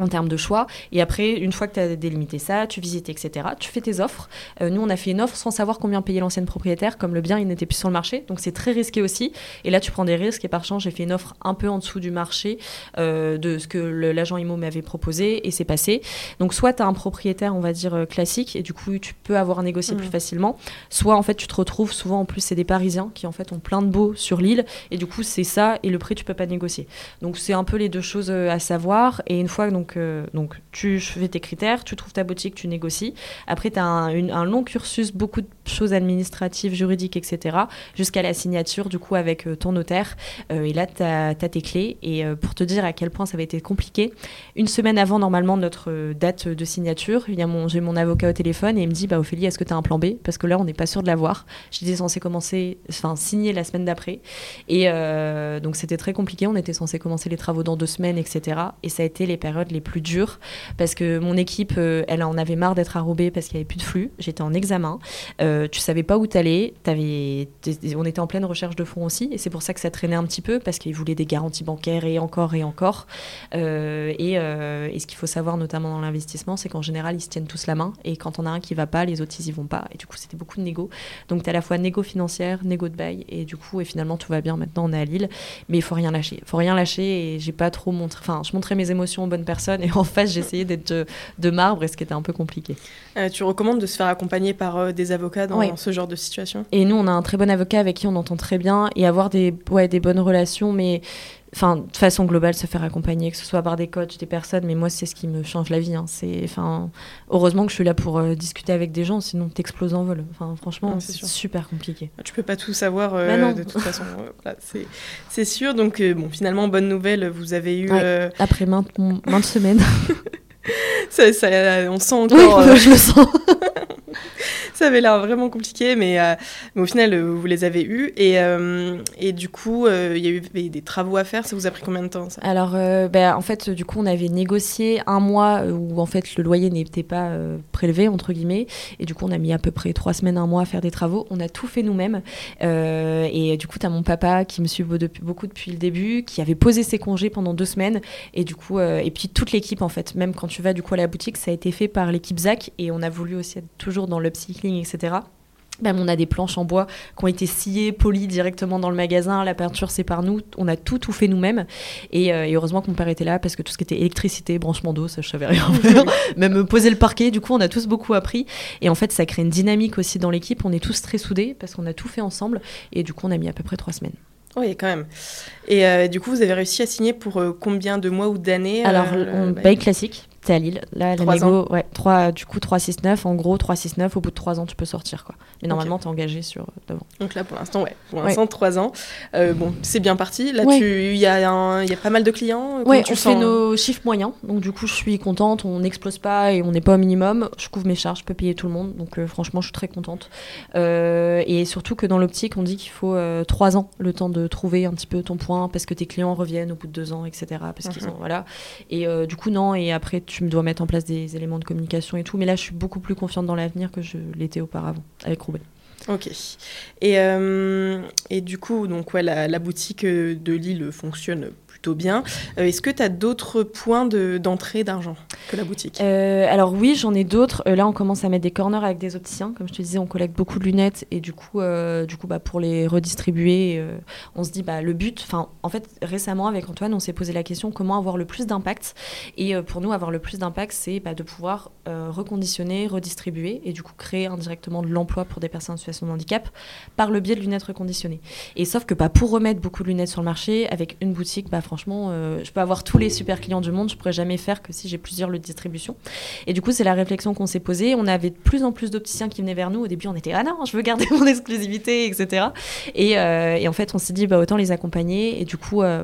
en termes de choix. Et après, une fois que tu as délimité ça, tu visites, etc., tu fais tes offres. Euh, nous, on a fait une offre sans savoir combien payait l'ancienne propriétaire, comme le bien, il n'était plus sur le marché. Donc, c'est très risqué aussi. Et là, tu prends des risques. Et par chance, j'ai fait une offre un peu en dessous du marché euh, de ce que l'agent IMO m'avait proposé. Et c'est passé. Donc, soit tu as un propriétaire, on va dire, euh, classique. Et du coup, tu peux avoir à négocier Mhm. plus facilement. Soit, en fait, tu te retrouves, souvent, en plus, c'est des Parisiens qui, en fait, ont plein de beaux sur l'île. Et du coup, c'est ça. Et le prix, tu peux pas négocier. Donc c'est un peu les deux choses à savoir. Et une fois donc, euh, donc tu fais tes critères, tu trouves ta boutique, tu négocies. Après, tu as un, long cursus, beaucoup de choses administratives, juridiques, etc. Jusqu'à la signature du coup avec euh, ton notaire. Euh, et là, tu as, tes clés. Et euh, pour te dire à quel point ça avait été compliqué, une semaine avant normalement notre date de signature, j'ai mon avocat au téléphone et il me dit, bah Ophélie, est-ce que tu as un plan B? Parce que là, on n'est pas sûr de l'avoir. J'étais censée commencer, enfin signer la semaine d'après. Et donc c'était très compliqué. On était censé commencer les travaux dans deux semaines, etc. Et ça a été les périodes les plus dures parce que mon équipe, elle en avait marre d'être à Roubaix parce qu'il n'y avait plus de flux. J'étais en examen. Tu savais pas où t'allais. T'avais, on était en pleine recherche de fonds aussi. Et c'est pour ça que ça traînait un petit peu parce qu'ils voulaient des garanties bancaires et encore et encore. Euh, et, euh, et ce qu'il faut savoir notamment dans l'investissement, c'est qu'en général, ils se tiennent tous la main. Et quand on a un qui va pas, les autres, ils y vont pas. Et du coup, c'était beaucoup de négo. Donc, tu as à la fois négo financière, négo de bail. Et du coup, et finalement, tout va bien. Maintenant, on est à Lille. Mais il faut rien lâcher. Il faut rien lâcher. Et j'ai pas trop montré. Enfin, je montrais mes émotions aux bonnes personnes. Et en face, j'essayais d'être de, de marbre. Et ce qui était un peu compliqué. Euh, tu recommandes de se faire accompagner par euh, des avocats dans Oui. ce genre de situation Et nous, on a un très bon avocat avec qui on entend très bien. Et avoir des, ouais, des bonnes relations. Mais. Enfin, de façon globale, se faire accompagner, que ce soit par des coachs, des personnes, mais moi, c'est ce qui me change la vie. hein. C'est, enfin, heureusement que je suis là pour euh, discuter avec des gens, sinon t'exploses en vol. Enfin, franchement, Ouais, c'est super compliqué. Tu peux pas tout savoir euh, Bah de toute façon. voilà, c'est, sûr. Donc, euh, bon, finalement, bonne nouvelle, vous avez eu. Ouais. euh, Après maintes, maintes semaines. ça, ça- on sent oui, encore. euh, je le sens. Ça avait l'air vraiment compliqué, mais, euh, au final, euh, vous les avez eus. Et, euh, du coup, il y a eu des travaux à faire. Ça vous a pris combien de temps Alors, bah, en fait, du coup, on avait négocié un mois où en fait le loyer n'était pas prélevé entre guillemets, et du coup, on a mis à peu près trois semaines, un mois à faire des travaux. On a tout fait nous-mêmes, et du coup, tu as mon papa qui me suit beaucoup depuis le début, qui avait posé ses congés pendant deux semaines, et du coup, et puis toute l'équipe en fait, même quand tu vas du coup à la boutique, ça a été fait par l'équipe Zach, et on a voulu aussi être toujours dans etc. Même on a des planches en bois qui ont été sciées, polies directement dans le magasin. La peinture, c'est par nous. On a tout, tout fait nous-mêmes. Et, euh, et heureusement que mon père était là parce que tout ce qui était électricité, branchement d'eau, ça, je savais rien faire. Même euh, poser le parquet, du coup, on a tous beaucoup appris. Et en fait, ça crée une dynamique aussi dans l'équipe. On est tous très soudés parce qu'on a tout fait ensemble. Et du coup, on a mis à peu près trois semaines. Oui, quand même. Et euh, du coup, vous avez réussi à signer pour euh, combien de mois ou d'années Alors, on bah, paye classique. T'es à Lille. Là, la négo, ouais, 3, du coup, 3, 6, 9. En gros, 3, 6, 9. Au bout de 3 ans, tu peux sortir, quoi. Mais normalement, t'es engagé sur euh, devant. Donc là, pour l'instant, ouais. Pour Ouais. l'instant, trois ans. Euh, bon, c'est bien parti. Là, Ouais. il y, a un- y a pas mal de clients. Comment Ouais, tu on sens fait nos chiffres moyens. Donc, du coup, je suis contente. On n'explose pas et on n'est pas au minimum. Je couvre mes charges, je peux payer tout le monde. Donc, euh, franchement, je suis très contente. Euh, et surtout que dans l'optique, on dit qu'il faut euh, trois ans le temps de trouver un petit peu ton point parce que tes clients reviennent au bout de deux ans, etc. Parce qu'ils Mhm. ont, voilà. Et euh, du coup, non. Et après, tu me dois mettre en place des éléments de communication et tout. Mais là, je suis beaucoup plus confiante dans l'avenir que je l'étais auparavant avec Roubaix. Ok. Et, euh, et du coup, donc, ouais, la, la boutique euh, de Lille fonctionne plutôt bien. Est-ce que tu as d'autres points d'entrée d'argent que la boutique? Alors oui, j'en ai d'autres. là, on commence à mettre des corners avec des opticiens. Comme je te disais, on collecte beaucoup de lunettes et du coup, du coup bah, pour les redistribuer, on se dit bah, le but, en fait récemment avec Antoine, on s'est posé la question comment avoir le plus d'impact? Et pour nous, avoir le plus d'impact, c'est bah, de pouvoir reconditionner, redistribuer et du coup créer indirectement de l'emploi pour des personnes en situation de handicap par le biais de lunettes reconditionnées. Et sauf que bah, pour remettre beaucoup de lunettes sur le marché, avec une boutique, bah, franchement, euh, je peux avoir tous les super clients du monde, je pourrais jamais faire que si j'ai plusieurs lieux de distribution. Et du coup, c'est la réflexion qu'on s'est posée. On avait de plus en plus d'opticiens qui venaient vers nous. Au début, on était ah non, je veux garder mon exclusivité, etc. Euh, et, en fait, on s'est dit bah, autant les accompagner. Et du coup, euh,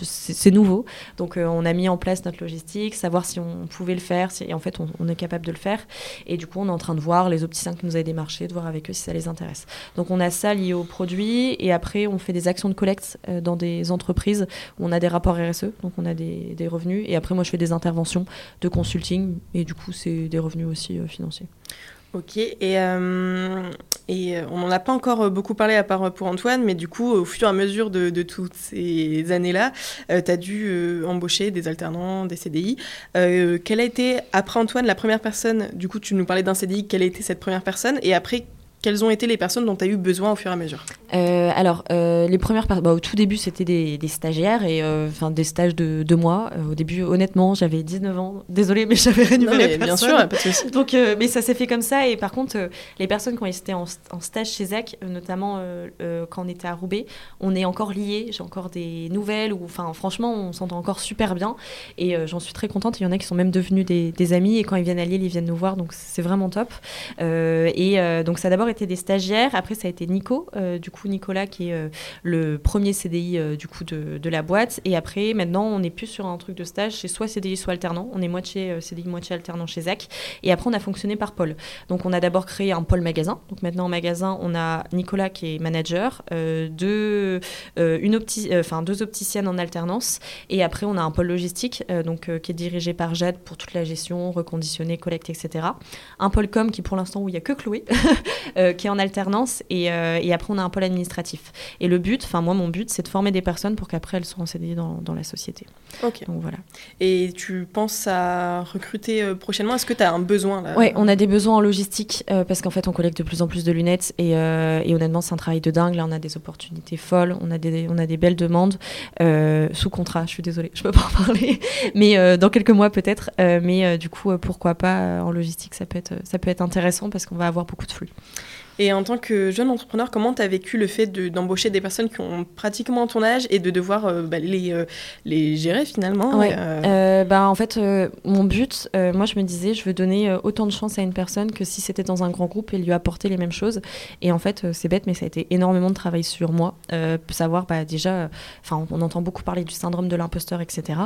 c'est nouveau. Donc, on a mis en place notre logistique, savoir si on pouvait le faire. Et en fait, on, est capable de le faire. Et du coup, on est en train de voir les opticiens qui nous avaient démarché, de voir avec eux si ça les intéresse. Donc, on a ça lié aux produits. Et après, on fait des actions de collecte dans des entreprises où on a des rapports RSE, donc on a des, des, revenus. Et après, moi, je fais des interventions de consulting, et du coup, c'est des revenus aussi euh, financiers. Ok, et, euh, et euh, on n'en a pas encore beaucoup parlé à part pour Antoine, mais du coup, au fur et à mesure de, de toutes ces années-là, tu as dû embaucher des alternants, des CDI. quelle a été, après Antoine, la première personne, du coup, tu nous parlais d'un CDI, quelle a été cette première personne? Et après, quelles ont été les personnes dont tu as eu besoin au fur et à mesure euh, Alors, euh, les premières bah, au tout début, c'était des, stagiaires et euh, des stages de deux mois. au début, honnêtement, j'avais 19 ans. Désolée, mais j'avais renouvelé Bien sûr, pas de souci. Donc, mais ça s'est fait comme ça. Et par contre, les personnes qui ont été en, stage chez Zach, notamment quand on était à Roubaix, on est encore liés. J'ai encore des nouvelles. Enfin, franchement, on s'entend encore super bien. Et j'en suis très contente. Il y en a qui sont même devenus des, des, amis. Et quand ils viennent à Lille, ils viennent nous voir. Donc, c'est vraiment top. et donc, ça a d'abord été des stagiaires. Après, ça a été Nico, euh, du coup, Nicolas, qui est euh, le premier CDI euh, du coup de, la boîte. Et après, maintenant, on n'est plus sur un truc de stage, c'est soit CDI, soit alternant. On est moitié CDI, moitié alternant chez Zach. Et après, on a fonctionné par pôle. Donc, on a d'abord créé un pôle magasin. Donc, maintenant, en magasin, on a Nicolas qui est manager, deux, une opti deux opticiennes en alternance. Et après, on a un pôle logistique, donc, qui est dirigé par Jade pour toute la gestion, reconditionner, collecte, etc. Un pôle com qui, pour l'instant, où il n'y a que Chloé, qui est en alternance euh, et, après on a un pôle administratif. Et le but, enfin moi mon but, c'est de former des personnes pour qu'après elles soient en CDI dans, dans, la société. Ok. Donc voilà. Et tu penses à recruter euh, prochainement? Est-ce que tu as un besoin là? Oui, on a des besoins en logistique euh, parce qu'en fait on collecte de plus en plus de lunettes et, et honnêtement c'est un travail de dingue. Là on a des opportunités folles, on a des, on a des belles demandes sous contrat. Je suis désolée, je peux pas en parler, mais dans quelques mois peut-être. mais du coup pourquoi pas en logistique ça peut être ça peut être intéressant parce qu'on va avoir beaucoup de flux. Et en tant que jeune entrepreneur, comment tu as vécu le fait d'embaucher des personnes qui ont pratiquement ton âge et de devoir euh, bah, les, euh, les gérer finalement euh, bah, En fait, mon but, moi je me disais, je veux donner autant de chance à une personne que si c'était dans un grand groupe et lui apporter les mêmes choses. Et en fait, c'est bête, mais ça a été énormément de travail sur moi. savoir, bah, déjà, enfin, on entend beaucoup parler du syndrome de l'imposteur, etc.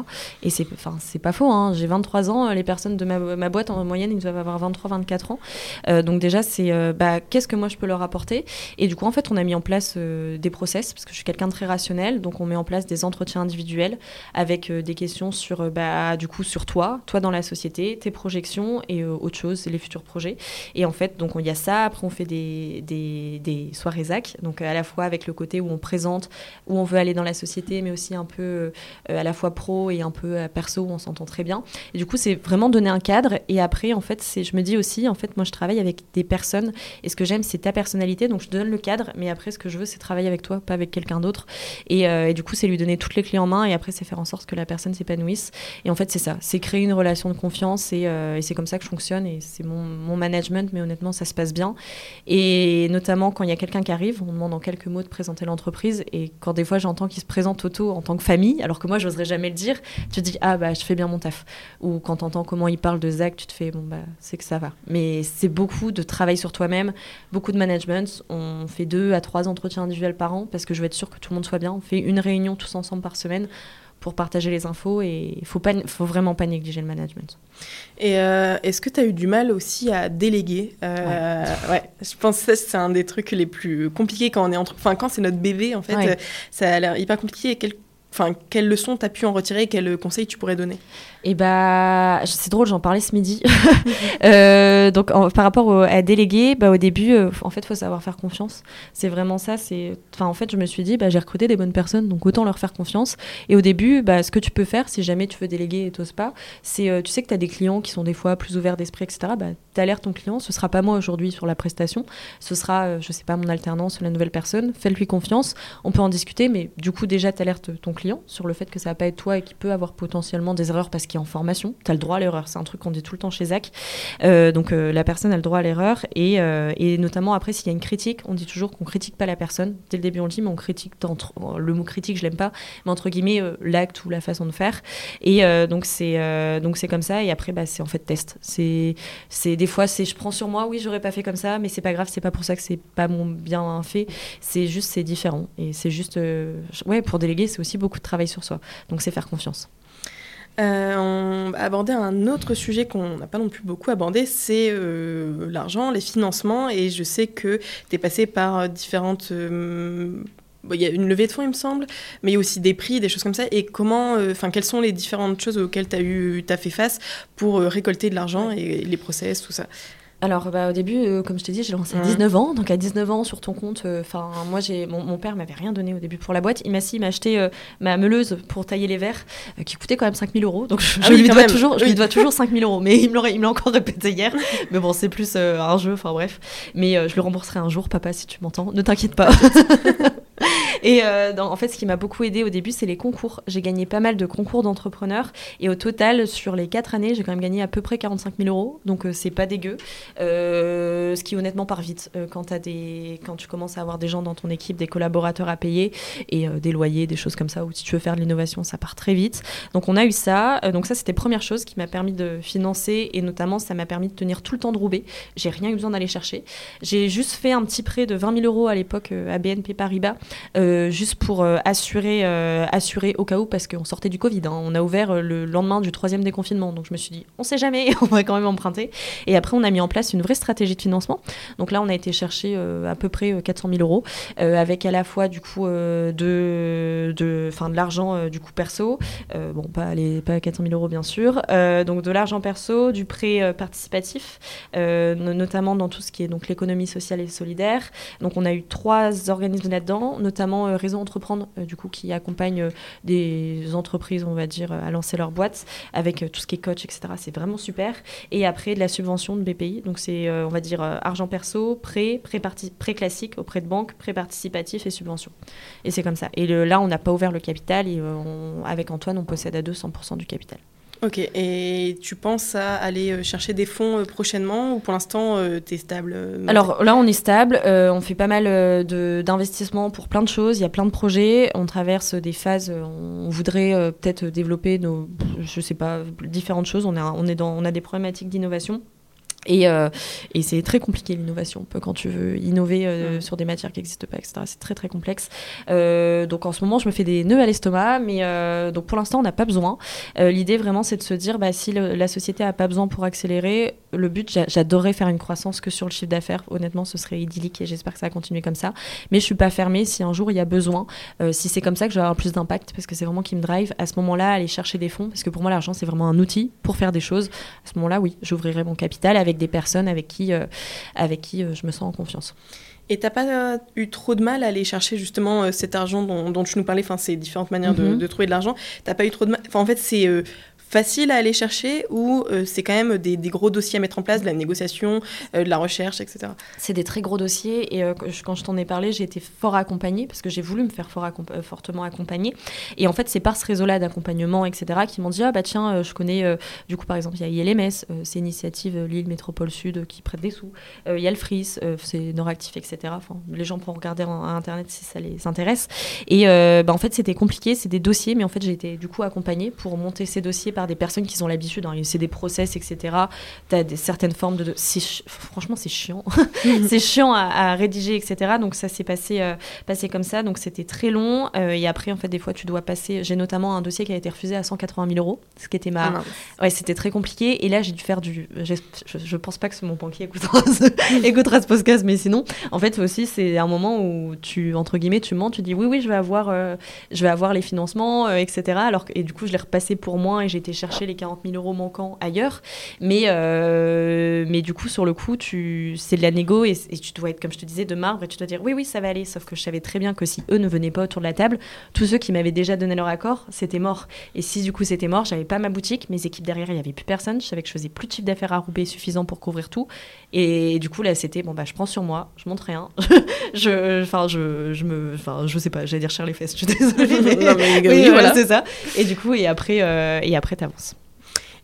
Et c'est pas faux, hein. j'ai 23 ans, les personnes de ma, ma, boîte en moyenne, ils doivent avoir 23-24 ans. donc déjà, c'est bah, qu'est-ce que moi je peux leur apporter. Et du coup, en fait, on a mis en place euh, des process parce que je suis quelqu'un de très rationnel. Donc, on met en place des entretiens individuels avec euh, des questions sur, euh, bah, du coup, sur toi, toi dans la société, tes projections et autre chose, les futurs projets. Et en fait, donc, il y a ça. Après, on fait des, des, des soirées ZAC. Donc, à la fois avec le côté où on présente, où on veut aller dans la société, mais aussi un peu à la fois pro et un peu perso où on s'entend très bien. Et du coup, c'est vraiment donner un cadre. Et après, en fait, je me dis aussi, en fait, moi, je travaille avec des personnes. Et ce que j'aime, c'est ta personnalité. Donc je donne le cadre, mais après ce que je veux, c'est travailler avec toi, pas avec quelqu'un d'autre. Et, euh, du coup, c'est lui donner toutes les clés en main et après, c'est faire en sorte que la personne s'épanouisse. Et en fait, c'est ça, c'est créer une relation de confiance et, euh, c'est comme ça que je fonctionne et c'est mon, management, mais honnêtement, ça se passe bien. Et notamment quand il y a quelqu'un qui arrive, on demande en quelques mots de présenter l'entreprise et quand des fois j'entends qu'il se présente auto en tant que famille, alors que moi, j'oserais jamais le dire, tu te dis, ah bah, je fais bien mon taf. Ou quand t'entends comment il parle de Zach, tu te fais, bon bah, c'est que ça va. Mais c'est beaucoup de travail sur toi-même, de management. On fait deux à trois entretiens individuels par an parce que je veux être sûre que tout le monde soit bien. On fait une réunion tous ensemble par semaine pour partager les infos et il faut, pas, faut vraiment pas négliger le management. Et euh, est-ce que tu as eu du mal aussi à déléguer? Euh, ouais. je pense que c'est un des trucs les plus compliqués quand on est entre... Enfin, quand c'est notre bébé, en fait, ça a l'air hyper compliqué. Et enfin, quelles leçons tu as pu en retirer Quels conseils tu pourrais donner? Et bah, c'est drôle, j'en parlais ce midi. euh, donc, par rapport au, à déléguer, bah, au début, euh, en fait, faut savoir faire confiance. C'est vraiment ça. C'est, en fait, je me suis dit, bah, j'ai recruté des bonnes personnes, donc autant leur faire confiance. Et au début, bah, ce que tu peux faire, si jamais tu veux déléguer et t'oses pas, c'est, euh, tu sais que tu as des clients qui sont des fois plus ouverts d'esprit, etc. Bah, t'alertes ton client. Ce sera pas moi aujourd'hui sur la prestation. Ce sera, euh, je sais pas, mon alternance la nouvelle personne. Fais-lui confiance. On peut en discuter, mais du coup, déjà, t'alertes ton client sur le fait que ça va pas être toi et qu'il peut avoir potentiellement des erreurs parce qu'il est en formation. Tu as le droit à l'erreur. C'est un truc qu'on dit tout le temps chez Zach. Euh, donc euh, la personne a le droit à l'erreur et, euh, et, notamment après s'il y a une critique, on dit toujours qu'on critique pas la personne. Dès le début on le dit, mais on critique le mot critique je l'aime pas, mais entre guillemets l'acte ou la façon de faire. Et donc c'est donc c'est comme ça et après bah, c'est en fait test. C'est des fois c'est je prends sur moi, oui j'aurais pas fait comme ça, mais c'est pas grave, c'est pas pour ça que c'est pas mon bien fait. C'est juste c'est différent et c'est juste ouais pour déléguer c'est aussi beaucoup de travail sur soi. Donc c'est faire confiance. Euh, on va aborder un autre sujet qu'on n'a pas non plus beaucoup abordé, c'est euh, l'argent, les financements. Et je sais que tu es passé par différentes... Euh, il y a une levée de fonds, il me semble, mais il y a aussi des prix, des choses comme ça. Et comment, enfin, quelles sont les différentes choses auxquelles tu as, eu, as fait face pour récolter de l'argent et les process, tout ça? Alors, bah, au début, euh, comme je te dis, j'ai lancé à 19 ans. Donc, à 19 ans, sur ton compte, enfin, moi, j'ai mon, mon, père m'avait rien donné au début pour la boîte. Il m'a si, m'a acheté euh, ma meuleuse pour tailler les verres, euh, qui coûtait quand même 5000 euros. Donc, je, ah je oui, lui, dois toujours, oui. je lui dois toujours 5000 euros. Mais il me l'a encore répété hier. mais bon, c'est plus un jeu, enfin, bref. Mais je le rembourserai un jour, papa, si tu m'entends. Ne t'inquiète pas. Et euh, en fait, ce qui m'a beaucoup aidé au début, c'est les concours. J'ai gagné pas mal de concours d'entrepreneurs. Et au total, sur les quatre années, j'ai quand même gagné à peu près 45 000 euros. Donc, euh, c'est pas dégueu. Euh, ce qui, honnêtement, part vite. Euh, quand, as des... quand tu commences à avoir des gens dans ton équipe, des collaborateurs à payer et euh, des loyers, des choses comme ça, ou si tu veux faire de l'innovation, ça part très vite. Donc, on a eu ça. Euh, donc, ça, c'était première chose qui m'a permis de financer. Et notamment, ça m'a permis de tenir tout le temps de Roubaix. J'ai rien eu besoin d'aller chercher. J'ai juste fait un petit prêt de 20 000 euros à l'époque à BNP Paribas. Juste pour euh, assurer, euh, assurer au cas où, parce qu'on sortait du Covid. Hein. On a ouvert euh, le lendemain du troisième déconfinement. Donc je me suis dit, on sait jamais, on va quand même emprunter. Et après, on a mis en place une vraie stratégie de financement. Donc là, on a été chercher à peu près 400 000 euros, avec à la fois du coup de, de, de l'argent du coup perso. bon, pas, les, pas 400 000 euros bien sûr. donc de l'argent perso, du prêt participatif, notamment dans tout ce qui est l'économie sociale et solidaire. Donc on a eu trois organismes là-dedans, notamment euh, Réseau Entreprendre, euh, du coup, qui accompagne euh, des entreprises, on va dire, à lancer leur boîte avec tout ce qui est coach, etc. C'est vraiment super. Et après, de la subvention de BPI. Donc, c'est, on va dire, argent perso, prêt, prêt, classique auprès de banques, prêt participatif et subvention. Et c'est comme ça. Et là, on n'a pas ouvert le capital et avec Antoine, on possède à 200% du capital. Ok, et tu penses à aller euh, chercher des fonds euh, prochainement ou pour l'instant euh, tu es stable Alors là on est stable, euh, on fait pas mal d'investissements pour plein de choses, il y a plein de projets, on traverse des phases, on voudrait peut-être développer nos, je sais pas, différentes choses, on, a, on, est dans, on a des problématiques d'innovation. Et, euh, et c'est très compliqué l'innovation. Quand tu veux innover euh, sur des matières qui n'existent pas, etc., c'est très très complexe. Euh, donc en ce moment, je me fais des nœuds à l'estomac, mais donc pour l'instant, on n'a pas besoin. L'idée vraiment, c'est de se dire, bah, si le, la société n'a pas besoin pour accélérer, le but, j'adorerais faire une croissance que sur le chiffre d'affaires. Honnêtement, ce serait idyllique et j'espère que ça va continuer comme ça. Mais je suis pas fermée si un jour il y a besoin, si c'est comme ça que je vais avoir plus d'impact, parce que c'est vraiment qui me drive. À ce moment-là, aller chercher des fonds, parce que pour moi, l'argent, c'est vraiment un outil pour faire des choses. À ce moment-là, oui, j'ouvrirai mon capital avec des personnes avec qui, euh, avec qui euh, je me sens en confiance. Et t'as pas euh, eu trop de mal à aller chercher justement cet argent dont, dont, tu nous parlais, enfin ces différentes manières mm -hmm. de, de, trouver de l'argent? T'as pas eu trop de mal. Enfin, en fait, c'est euh, facile à aller chercher ou euh, c'est quand même des, gros dossiers à mettre en place, de la négociation, euh, de la recherche, etc. C'est des très gros dossiers et euh, quand je t'en ai parlé, j'ai été fort accompagnée parce que j'ai voulu me faire fort fortement accompagner. Et en fait, c'est par ce réseau-là d'accompagnement, etc., qui m'ont dit Ah bah tiens, je connais, du coup, par exemple, il y a ILMS, c'est Initiative Lille Métropole Sud qui prête des sous. Il y a le FRIS, c'est Noractif, etc. Les gens pourront regarder à Internet si ça les intéresse. Et bah, en fait, c'était compliqué, c'est des dossiers, mais en fait, j'ai été du coup accompagnée pour monter ces dossiers par des personnes qui ont l'habitude. hein, c'est des process, etc. Tu as des, certaines formes de. franchement, c'est chiant. c'est chiant à, à rédiger, etc. Donc ça s'est passé, euh, passé comme ça. Donc c'était très long. Euh, et après, en fait, des fois, tu dois passer. J'ai notamment un dossier qui a été refusé à 180 000 euros, ce qui était ma. Ah. Ouais, c'était très compliqué. Et là, j'ai dû faire du. Je, je, pense pas que mon banquier écoutera ce, écoutera ce podcast, mais sinon, en fait, aussi, c'est un moment où tu, entre guillemets, tu mens, tu dis oui, oui, je vais avoir, euh, je vais avoir les financements, etc. Alors que, et du coup, je l'ai repassé pour moi et j'ai été chercher les 40 000 euros manquants ailleurs. Mais, euh, mais du coup, sur le coup, tu, c'est de la négo et, et tu dois être, comme je te disais, de marbre et tu dois dire oui, oui, ça va aller. Sauf que je savais très bien que si eux ne venaient pas autour de la table, tous ceux qui m'avaient déjà donné leur accord, c'était mort. Et si du coup c'était mort, j'avais pas ma boutique, mes équipes derrière, il y avait plus personne. Je savais que je faisais plus de chiffre d'affaires à Roubaix suffisant pour couvrir tout. Et du coup là, c'était bon bah je prends sur moi, je montre rien. je, enfin je, je me, enfin je sais pas, j'allais dire chercher les fesses. Je suis désolée. mais- Non, mais oui, voilà. c'est ça. Et du coup et après euh, et après t'avances.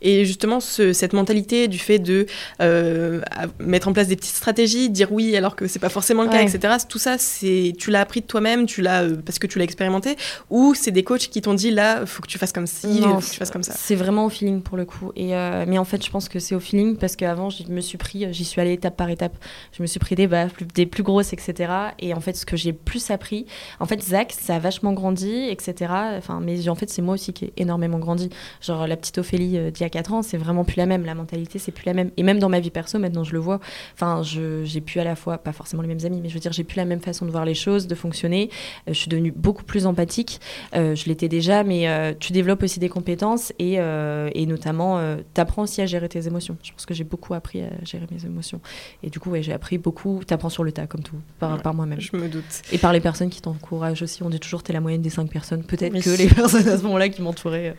Et justement, ce- cette mentalité du fait de euh, mettre en place des petites stratégies, dire oui alors que c'est pas forcément le cas, Ouais. etc. Tout ça, c'est tu l'as appris de toi-même, tu l'as euh, parce que tu l'as expérimenté, ou c'est des coachs qui t'ont dit là, faut que tu fasses comme ci, Non, faut que tu fasses comme ça. C'est vraiment au feeling pour le coup. Et euh, mais en fait, je pense que c'est au feeling parce qu'avant, je me suis pris, j'y suis allée étape par étape. Je me suis pris des baffes, des plus grosses, etc. Et en fait, ce que j'ai plus appris, en fait, Zach, ça a vachement grandi, etc. Enfin, mais en fait, c'est moi aussi qui ai énormément grandi. Genre la petite Ophélie a 4 ans, c'est vraiment plus la même. La mentalité, c'est plus la même. Et même dans ma vie perso, maintenant, je le vois. Enfin, j'ai plus à la fois, pas forcément les mêmes amis, mais je veux dire, j'ai plus la même façon de voir les choses, de fonctionner. Euh, je suis devenue beaucoup plus empathique. Euh, je l'étais déjà, mais euh, tu développes aussi des compétences et, et notamment, tu apprends aussi à gérer tes émotions. Je pense que j'ai beaucoup appris à gérer mes émotions. Et du coup, ouais, j'ai appris beaucoup. Tu apprends sur le tas, comme tout, par, Ouais. par moi-même. Je me doute. Et par les personnes qui t'encouragent aussi. On dit toujours, tu es la moyenne des cinq personnes. Peut-être que les personnes à ce moment-là qui m'entouraient.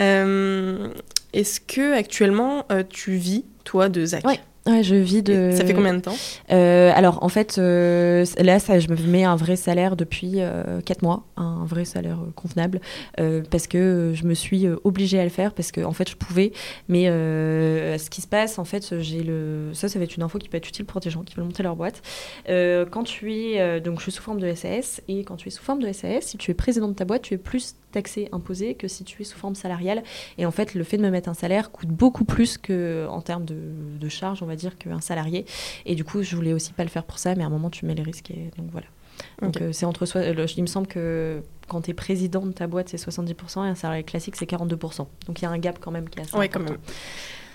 Euh, Est-ce que actuellement euh, tu vis toi de Zach? Ouais. Ouais, je vis de. Ça fait combien de temps? Euh, alors en fait, euh, là, ça, je me mets un vrai salaire depuis 4 mois, un vrai salaire euh, convenable, euh, parce que euh, je me suis euh, obligée à le faire, parce que en fait je pouvais. Mais euh, ce qui se passe, en fait, j'ai le. Ça, ça va être une info qui peut être utile pour des gens qui veulent monter leur boîte. Euh, quand tu es. euh, donc je suis sous forme de SAS, et quand tu es sous forme de SAS, si tu es président de ta boîte, tu es plus taxé, imposé que si tu es sous forme salariale. Et en fait, le fait de me mettre un salaire coûte beaucoup plus que en termes de, de charge, on va dire, qu'un salarié. Et du coup, je voulais aussi pas le faire pour ça, mais à un moment, tu mets les risques. Et donc voilà. Donc euh, c'est entre soi. le- il me semble que quand tu es président de ta boîte, c'est 70% et un salarié classique, c'est 42%. Donc il y a un gap quand même qui est assez Ouais, quand important. même.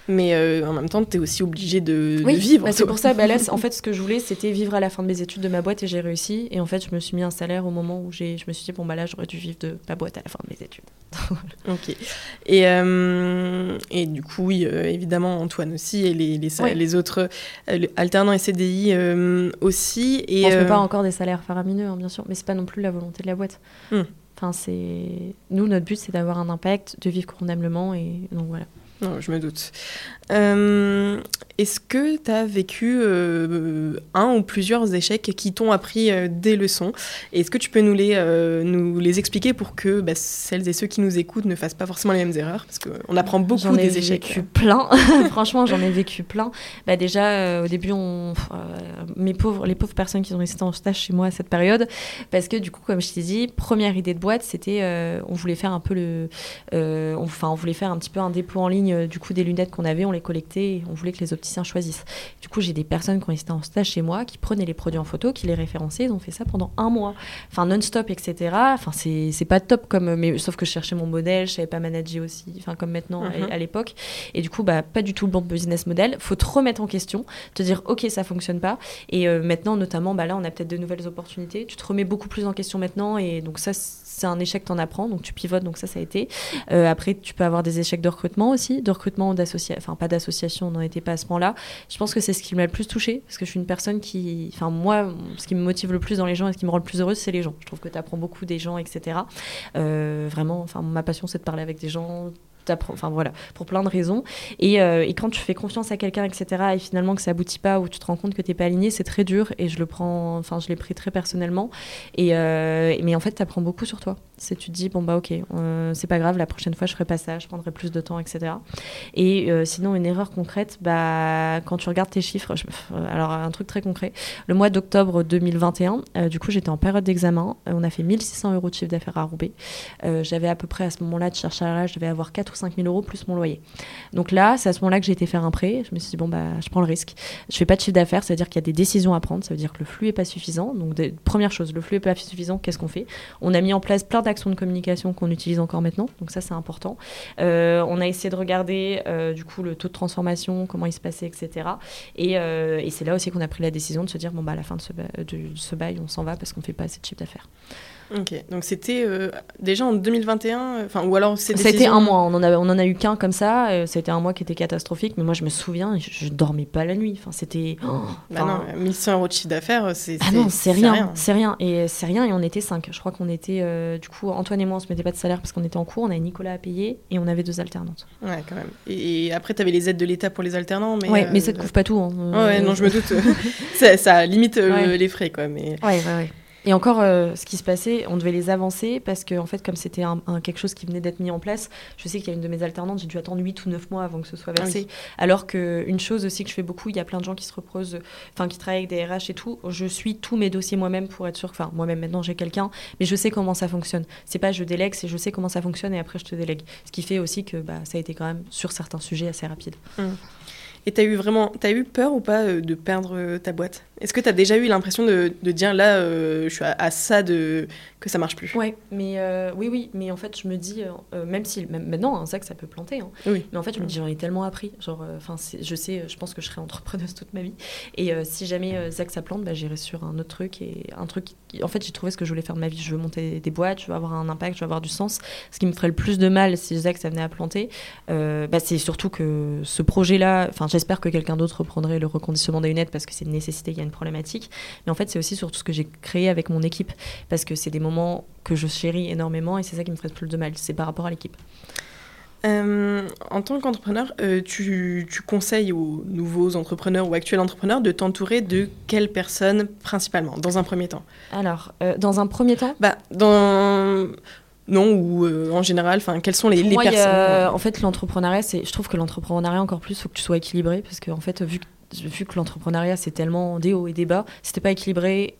Mais euh, en même temps, tu es aussi obligé de, de Oui, vivre. bah, c'est pour ça. Bah, là, en fait, ce que je voulais, c'était vivre à la fin de mes études de ma boîte et j'ai réussi. Et en fait, je me suis mis un salaire au moment où je me suis dit, bon, bah là, j'aurais dû vivre de ma boîte à la fin de mes études. Ok. Et, euh, et du coup, oui, euh, évidemment, Antoine aussi, et les, les, Ouais. les autres alternants et CDI aussi. Et, on euh, met pas encore des salaires faramineux, hein, bien sûr, mais c'est pas non plus la volonté de la boîte. Hmm. Enfin, c'est nous, notre but, c'est d'avoir un impact, de vivre convenablement, et donc voilà. Non, je me doute. Euh, Est-ce que tu as vécu euh, un ou plusieurs échecs qui t'ont appris euh, des leçons? Est-ce que tu peux nous les, nous les expliquer pour que bah, celles et ceux qui nous écoutent ne fassent pas forcément les mêmes erreurs? Parce qu'on apprend beaucoup J'en ai des échecs. vécu plein. Franchement, j'en ai vécu plein. Bah déjà, au début, on, mes pauvres, les pauvres personnes qui ont resté en stage chez moi à cette période, parce que du coup, comme je t'ai dit, première idée de boîte, c'était, on voulait faire un peu le, enfin, on, voulait faire un petit peu un dépôt en ligne euh, du coup des lunettes qu'on avait, on les collectait, et on voulait que les opticiens choisissent. Du coup, j'ai des personnes qui ont resté en stage chez moi, qui prenaient les produits en photo, qui les référençaient, ils ont fait ça pendant un mois, enfin non-stop, etc. Enfin, c'est pas top comme, mais sauf que je cherchais mon modèle, je savais pas manager aussi, enfin comme maintenant à- Mhm. à l'époque. Et du coup, bah, pas du tout le bon business model. Faut te remettre en question, te dire, OK, ça fonctionne pas. Et euh, maintenant, notamment, bah, là, on a peut-être de nouvelles opportunités. Tu te remets beaucoup plus en question maintenant. Et donc, ça, c'est un échec, t'en apprends. Donc, tu pivotes. Donc, ça, ça a été. Euh, après, tu peux avoir des échecs de recrutement aussi. De recrutement ou d'association. Enfin, pas d'association, on n'en était pas à ce moment-là. Je pense que c'est ce qui m'a le plus touché Parce que je suis une personne qui. Enfin, moi, ce qui me motive le plus dans les gens et ce qui me rend le plus heureuse, c'est les gens. Je trouve que tu apprends beaucoup des gens, etc. Euh, vraiment, enfin, ma passion, c'est de parler avec des gens. T'apprends- pour plein de raisons. Et, euh, et quand tu fais confiance à quelqu'un, etc., et finalement que ça aboutit pas, ou tu te rends compte que t'es pas aligné, c'est très dur. Et je le prends, je l'ai pris très personnellement. Euh, mais en fait, tu apprends beaucoup sur toi. C'est tu te dis bon bah ok, euh, c'est pas grave, la prochaine fois je ferai pas ça, je prendrai plus de temps, etc. Et euh, sinon une erreur concrète, bah quand tu regardes tes chiffres, alors un truc très concret, le mois d'octobre 2021, euh, du coup j'étais en période d'examen, on a fait 1600 euros de chiffre d'affaires à Roubaix. J'avais à peu près à ce moment-là de chercher à je devais avoir 4 ou 5 000 euros plus mon loyer. Donc là, c'est à ce moment-là que j'ai été faire un prêt. Je me suis dit, bon, bah, je prends le risque. Je fais pas de chiffre d'affaires, ça veut dire qu'il y a des décisions à prendre, ça veut dire que le flux est pas suffisant. Donc, première chose, le flux est pas suffisant, qu'est-ce qu'on fait? On a mis en place plein d'actions de communication qu'on utilise encore maintenant, donc ça, c'est important. Euh, on a essayé de regarder, euh, du coup, le taux de transformation, comment il se passait, etc. Et, euh, et c'est là aussi qu'on a pris la décision de se dire, bon, bah, à la fin de ce, de ce bail, on s'en va parce qu'on fait pas assez de chiffre d'affaires. Ok, donc c'était euh, déjà en 2021, euh, enfin ou alors a été un mois, on en a, on en a eu qu'un comme ça. Euh, c'était un mois qui était catastrophique, mais moi je me souviens, je, je dormais pas la nuit. Enfin c'était. Oh, bah non, 1100 euros de chiffre d'affaires, c'est. Ah non, c'est rien, c'est rien, et c'est rien. Et on était cinq. Je crois qu'on était, du coup, Antoine et moi, on se mettait pas de salaire parce qu'on était en cours. On avait Nicolas à payer et on avait deux alternantes. Ouais, quand même. Et, après, tu avais les aides de l'État pour les alternants, mais. Ouais, mais ça ne couvre pas tout. Hein. Ouais, non, je me doute. ça, ça, limite les frais, quoi. Mais. Ouais, ouais, ouais. Et encore, euh, ce qui se passait, on devait les avancer parce que, en fait, comme c'était un, quelque chose qui venait d'être mis en place, je sais qu'il y a une de mes alternantes, j'ai dû attendre 8 ou 9 mois avant que ce soit versé. Ah Alors qu'une chose aussi que je fais beaucoup, il y a plein de gens qui se reposent, enfin, qui travaillent avec des RH et tout. Je suis tous mes dossiers moi-même pour être sûr, enfin, moi-même maintenant j'ai quelqu'un, mais je sais comment ça fonctionne. C'est pas je délègue, c'est je sais comment ça fonctionne et après je te délègue. Ce qui fait aussi que bah, ça a été quand même sur certains sujets assez rapide. Mmh. Et t'as eu vraiment, t'as eu peur ou pas euh, de perdre euh, ta boîte? Est-ce que t'as déjà eu l'impression de, de, dire là, euh, je suis à, ça de que ça marche plus? Ouais, mais oui, oui, mais en fait, je me dis, même si même maintenant, un sac ça peut planter, hein, oui. mais en fait, je me dis, j'en ai tellement appris. Genre, enfin, je sais, je pense que je serai entrepreneuse toute ma vie. Et si jamais Zach ça plante, bah, j'irai sur un autre truc et un truc. En fait, j'ai trouvé ce que je voulais faire de ma vie. Je veux monter des boîtes, je veux avoir un impact, je veux avoir du sens. Ce qui me ferait le plus de mal si Zach ça venait à planter, bah, c'est surtout que ce projet-là, enfin J'espère que quelqu'un d'autre reprendrait le reconditionnement des lunettes parce que c'est une nécessité, il y a une problématique. Mais en fait, c'est aussi sur tout ce que j'ai créé avec mon équipe parce que c'est des moments que je chéris énormément et c'est ça qui me ferait le plus de mal. C'est par rapport à l'équipe. Euh, en tant qu'entrepreneur, euh, tu, tu, conseilles aux nouveaux entrepreneurs ou actuels entrepreneurs de t'entourer de quelles personnes principalement, dans un premier temps? Alors, euh, dans un premier temps? Bah, dans non ou euh, en général enfin quelles sont les, les personnes en fait l'entrepreneuriat c'est je trouve que l'entrepreneuriat encore plus faut que tu sois équilibré parce que en fait vu que vu que l'entrepreneuriat c'est tellement des hauts et des bas si t'es pas équilibré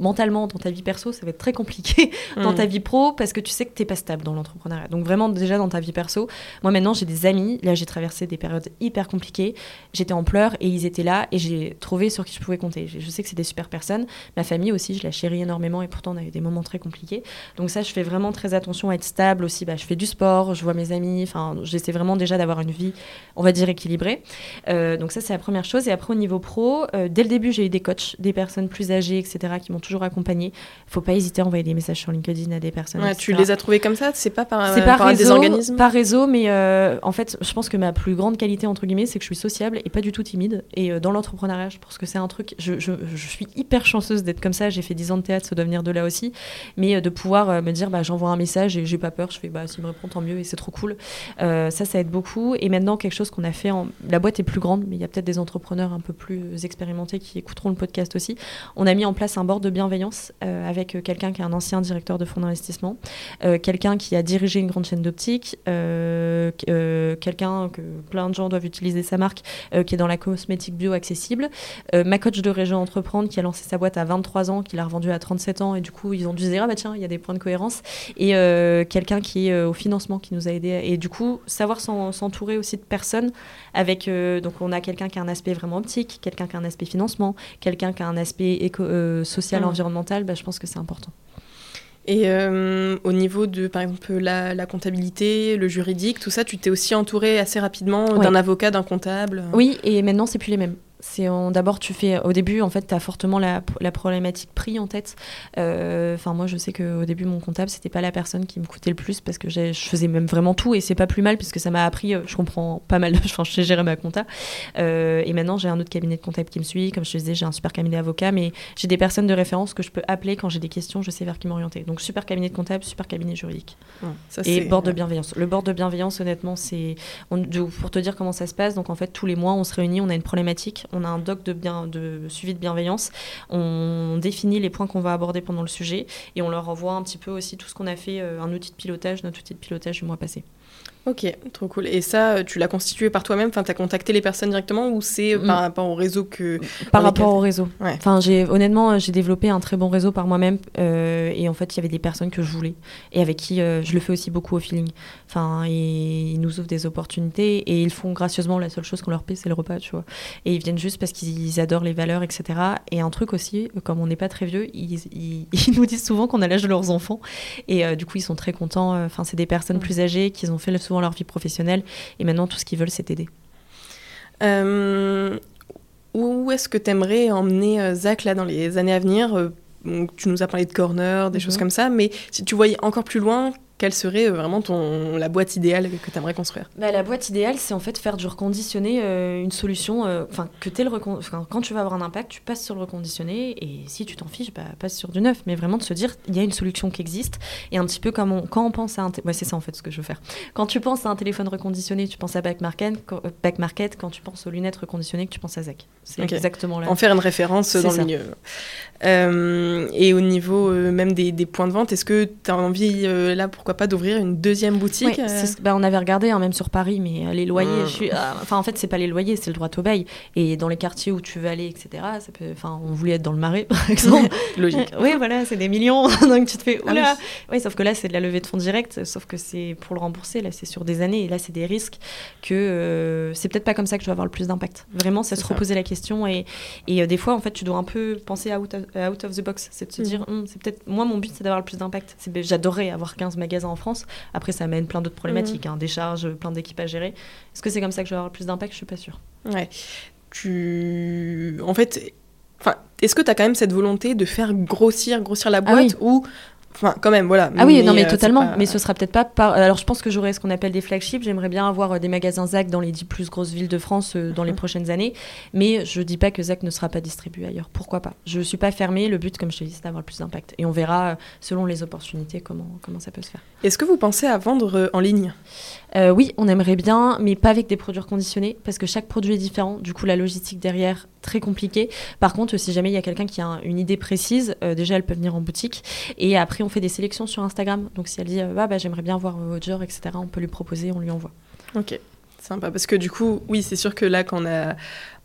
mentalement dans ta vie perso, ça va être très compliqué dans ta mm. vie pro parce que tu sais que tu n'es pas stable dans l'entrepreneuriat. Donc vraiment déjà dans ta vie perso, moi maintenant j'ai des amis, là j'ai traversé des périodes hyper compliquées, j'étais en pleurs et ils étaient là et j'ai trouvé sur qui je pouvais compter. Je sais que c'est des super personnes, ma famille aussi, je la chéris énormément et pourtant on a eu des moments très compliqués. Donc ça je fais vraiment très attention à être stable aussi, bah, je fais du sport, je vois mes amis, enfin j'essaie vraiment déjà d'avoir une vie, on va dire équilibrée. Euh, donc ça c'est la première chose et après au niveau pro, euh, dès le début j'ai eu des coachs, des personnes plus âgées, etc qui m'ont toujours accompagné. Faut pas hésiter à envoyer des messages sur LinkedIn à des personnes. tu les as trouvés comme ça? C'est pas par, c'est par, réseau, des organismes? Par réseau, mais euh, en fait, je pense que ma plus grande qualité, entre guillemets, c'est que je suis sociable et pas du tout timide. Et euh, dans l'entrepreneuriat, je pense que c'est un truc. Je, je, je, suis hyper chanceuse d'être comme ça. J'ai fait 10 ans de théâtre, ça doit venir de là aussi. Mais euh, de pouvoir me dire, bah, j'envoie un message et j'ai pas peur. Je fais, bah, s'il me répond, tant mieux et c'est trop cool. ça, ça aide beaucoup. Et maintenant, quelque chose qu'on a fait en. La boîte est plus grande, mais il y a peut-être des entrepreneurs un peu plus expérimentés qui écouteront le podcast aussi. On a mis en place un de bienveillance euh, avec euh, quelqu'un qui est un ancien directeur de fonds d'investissement, euh, quelqu'un qui a dirigé une grande chaîne d'optique, quelqu'un que plein de gens doivent utiliser sa marque, qui est dans la cosmétique bio accessible, ma coach de région entreprendre qui a lancé sa boîte à 23 ans, qui l'a revendue à 37 ans et du coup ils ont dû se dire ah bah tiens il y a des points de cohérence. Et quelqu'un qui est au financement qui nous a aidé et du coup savoir s'entourer aussi de personnes avec donc on a quelqu'un qui a un aspect vraiment optique, quelqu'un qui a un aspect financement, quelqu'un qui a un aspect éco, social, mmh. environnemental, bah, je pense que c'est important. Et euh, au niveau de, par exemple, la, comptabilité, le juridique, tout ça, tu t'es aussi entouré assez rapidement d'un avocat, d'un comptable? Oui, et maintenant, c'est plus les mêmes. C'est d'abord tu fais au début en fait tu as fortement la, problématique prix en tête. Euh, enfin moi je sais qu'au début mon comptable c'était pas la personne qui me coûtait le plus parce que je faisais même vraiment tout et c'est pas plus mal puisque ça m'a appris euh, je comprends pas mal enfin je sais gérer ma compta. Euh, et maintenant j'ai un autre cabinet de comptable qui me suit. Comme je te disais j'ai un super cabinet d'avocat mais j'ai des personnes de référence que je peux appeler quand j'ai des questions je sais vers qui m'orienter. Donc super cabinet de comptable super cabinet juridique. Et bord de bienveillance. Le bord de bienveillance honnêtement c'est pour te dire comment ça se passe donc en fait tous les mois on se réunit on a une problématique on a un doc de, de suivi de bienveillance, on définit les points qu'on va aborder pendant le sujet et on leur envoie un petit peu aussi tout ce qu'on a fait, euh, un outil de pilotage, notre outil de pilotage du mois passé. Ok, trop cool. Et ça, euh, tu l'as constitué par toi-même Enfin, tu as contacté les personnes directement ou c'est euh, par Mm. rapport au réseau que. Par rapport au réseau. Ouais. Enfin, j'ai honnêtement, j'ai développé un très bon réseau par moi-même euh, et en fait, il y avait des personnes que je voulais et avec qui euh, je le fais aussi beaucoup au feeling. Enfin, et ils nous ouvrent des opportunités et ils font gracieusement la seule chose qu'on leur paie, c'est le repas, tu vois. Et ils viennent juste parce qu'ils adorent les valeurs, etc. Et un truc aussi, comme on n'est pas très vieux, ils, ils- ils nous disent souvent qu'on a l'âge de leurs enfants et euh, du coup, ils sont très contents. Enfin, c'est des personnes Mm. plus âgées qui ont fait souvent leur vie professionnelle et maintenant tout ce qu'ils veulent, c'est aider. Euh, où est-ce que tu aimerais emmener euh, Zach là dans les années à venir? Euh, Tu nous as parlé de corner, des Mhm. choses comme ça, mais si tu voyais encore plus loin, quelle serait euh, vraiment ton, la boîte idéale que tu aimerais construire Bah, la boîte idéale, c'est en fait faire du reconditionné euh, une solution. euh, Enfin, que le quand tu vas avoir un impact, tu passes sur le reconditionné et si tu t'en fiches, bah, passe sur du neuf. Mais vraiment de se dire, il y a une solution qui existe et un petit peu comme on- quand on pense à un, ouais, c'est ça en fait ce que je veux faire. Quand tu penses à un téléphone reconditionné, tu penses à Back Market. Quand, euh, Back Market, quand tu penses aux lunettes reconditionnées, tu penses à Zach. C'est Ok. exactement là. En faire une référence dans ça. le milieu. Et au niveau même des, des points de vente, est-ce que tu as envie, là, pourquoi pas, d'ouvrir une deuxième boutique Ouais, euh bah, on avait regardé hein, même sur Paris, mais euh, les loyers, Mm. je suis, ah, enfin en fait c'est pas les loyers, c'est le droit au bail. Et dans les quartiers où tu veux aller, etc. Ça peut, enfin on voulait être dans le Marais par exemple. Logique. oui, voilà, c'est des millions, donc tu te fais Ah oula. oui. sauf que là c'est de la levée de fonds directe, sauf que c'est pour le rembourser, là c'est sur des années, et là c'est des risques que euh, c'est peut-être pas comme ça que je vais avoir le plus d'impact. Vraiment, c'est se ça. reposer la question et, et euh, des fois en fait tu dois un peu penser out of, out of the box, c'est de se Mhm. dire Hum, c'est peut-être moi mon but c'est d'avoir le plus d'impact. C'est- ben, J'adorerais avoir 15 magasins en France. Après ça amène plein d'autres problématiques, hein, des charges, plein d'équipes à gérer. Est-ce que c'est comme ça que je vais avoir le plus d'impact? Je suis pas sûre. Ouais. Tu... En fait, enfin, est-ce que tu as quand même cette volonté de faire grossir, grossir la Ah boîte oui. ou... Enfin, quand même, voilà. Ah oui, non, mais euh, totalement. pas- Mais ce sera peut-être pas par. Alors, je pense que j'aurai ce qu'on appelle des flagships. J'aimerais bien avoir euh, des magasins Zach dans les 10 plus grosses villes de France euh, dans les prochaines années. Mais je dis pas que Zach ne sera pas distribué ailleurs. Pourquoi pas? Je suis pas fermée. Le but, comme je te dis, c'est d'avoir le plus d'impact. Et on verra, euh, selon les opportunités, comment, comment ça peut se faire. Est-ce que vous pensez à vendre euh, en ligne? Euh, oui, on aimerait bien, mais pas avec des produits conditionnés, parce que chaque produit est différent. Du coup, la logistique derrière, très compliquée. Par contre, si jamais il y a quelqu'un qui a un- une idée précise, euh, déjà, elle peut venir en boutique. Et après, on fait des sélections sur Instagram. Donc, si elle dit, euh, ah, bah, j'aimerais bien voir votre genre, etc., on peut lui proposer, on lui envoie. Ok, sympa. Parce que du coup, oui, c'est sûr que là, quand on, a...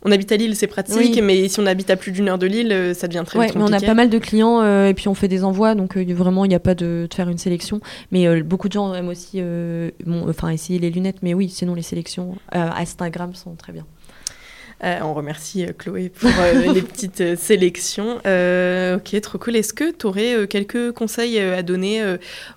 on habite à Lille, c'est pratique, Oui. mais si on habite à plus d'une heure de Lille, euh, ça devient très Ouais, vite mais on a pas mal de clients euh, et puis on fait des envois, donc euh, vraiment, il n'y a pas de, de faire une sélection. Mais euh, beaucoup de gens aiment aussi bon, enfin, essayer les lunettes, mais oui, sinon les sélections Instagram sont très bien. Euh, on remercie euh, Chloé pour euh, les petites sélections. Ok, trop cool. Est-ce que tu aurais quelques conseils à donner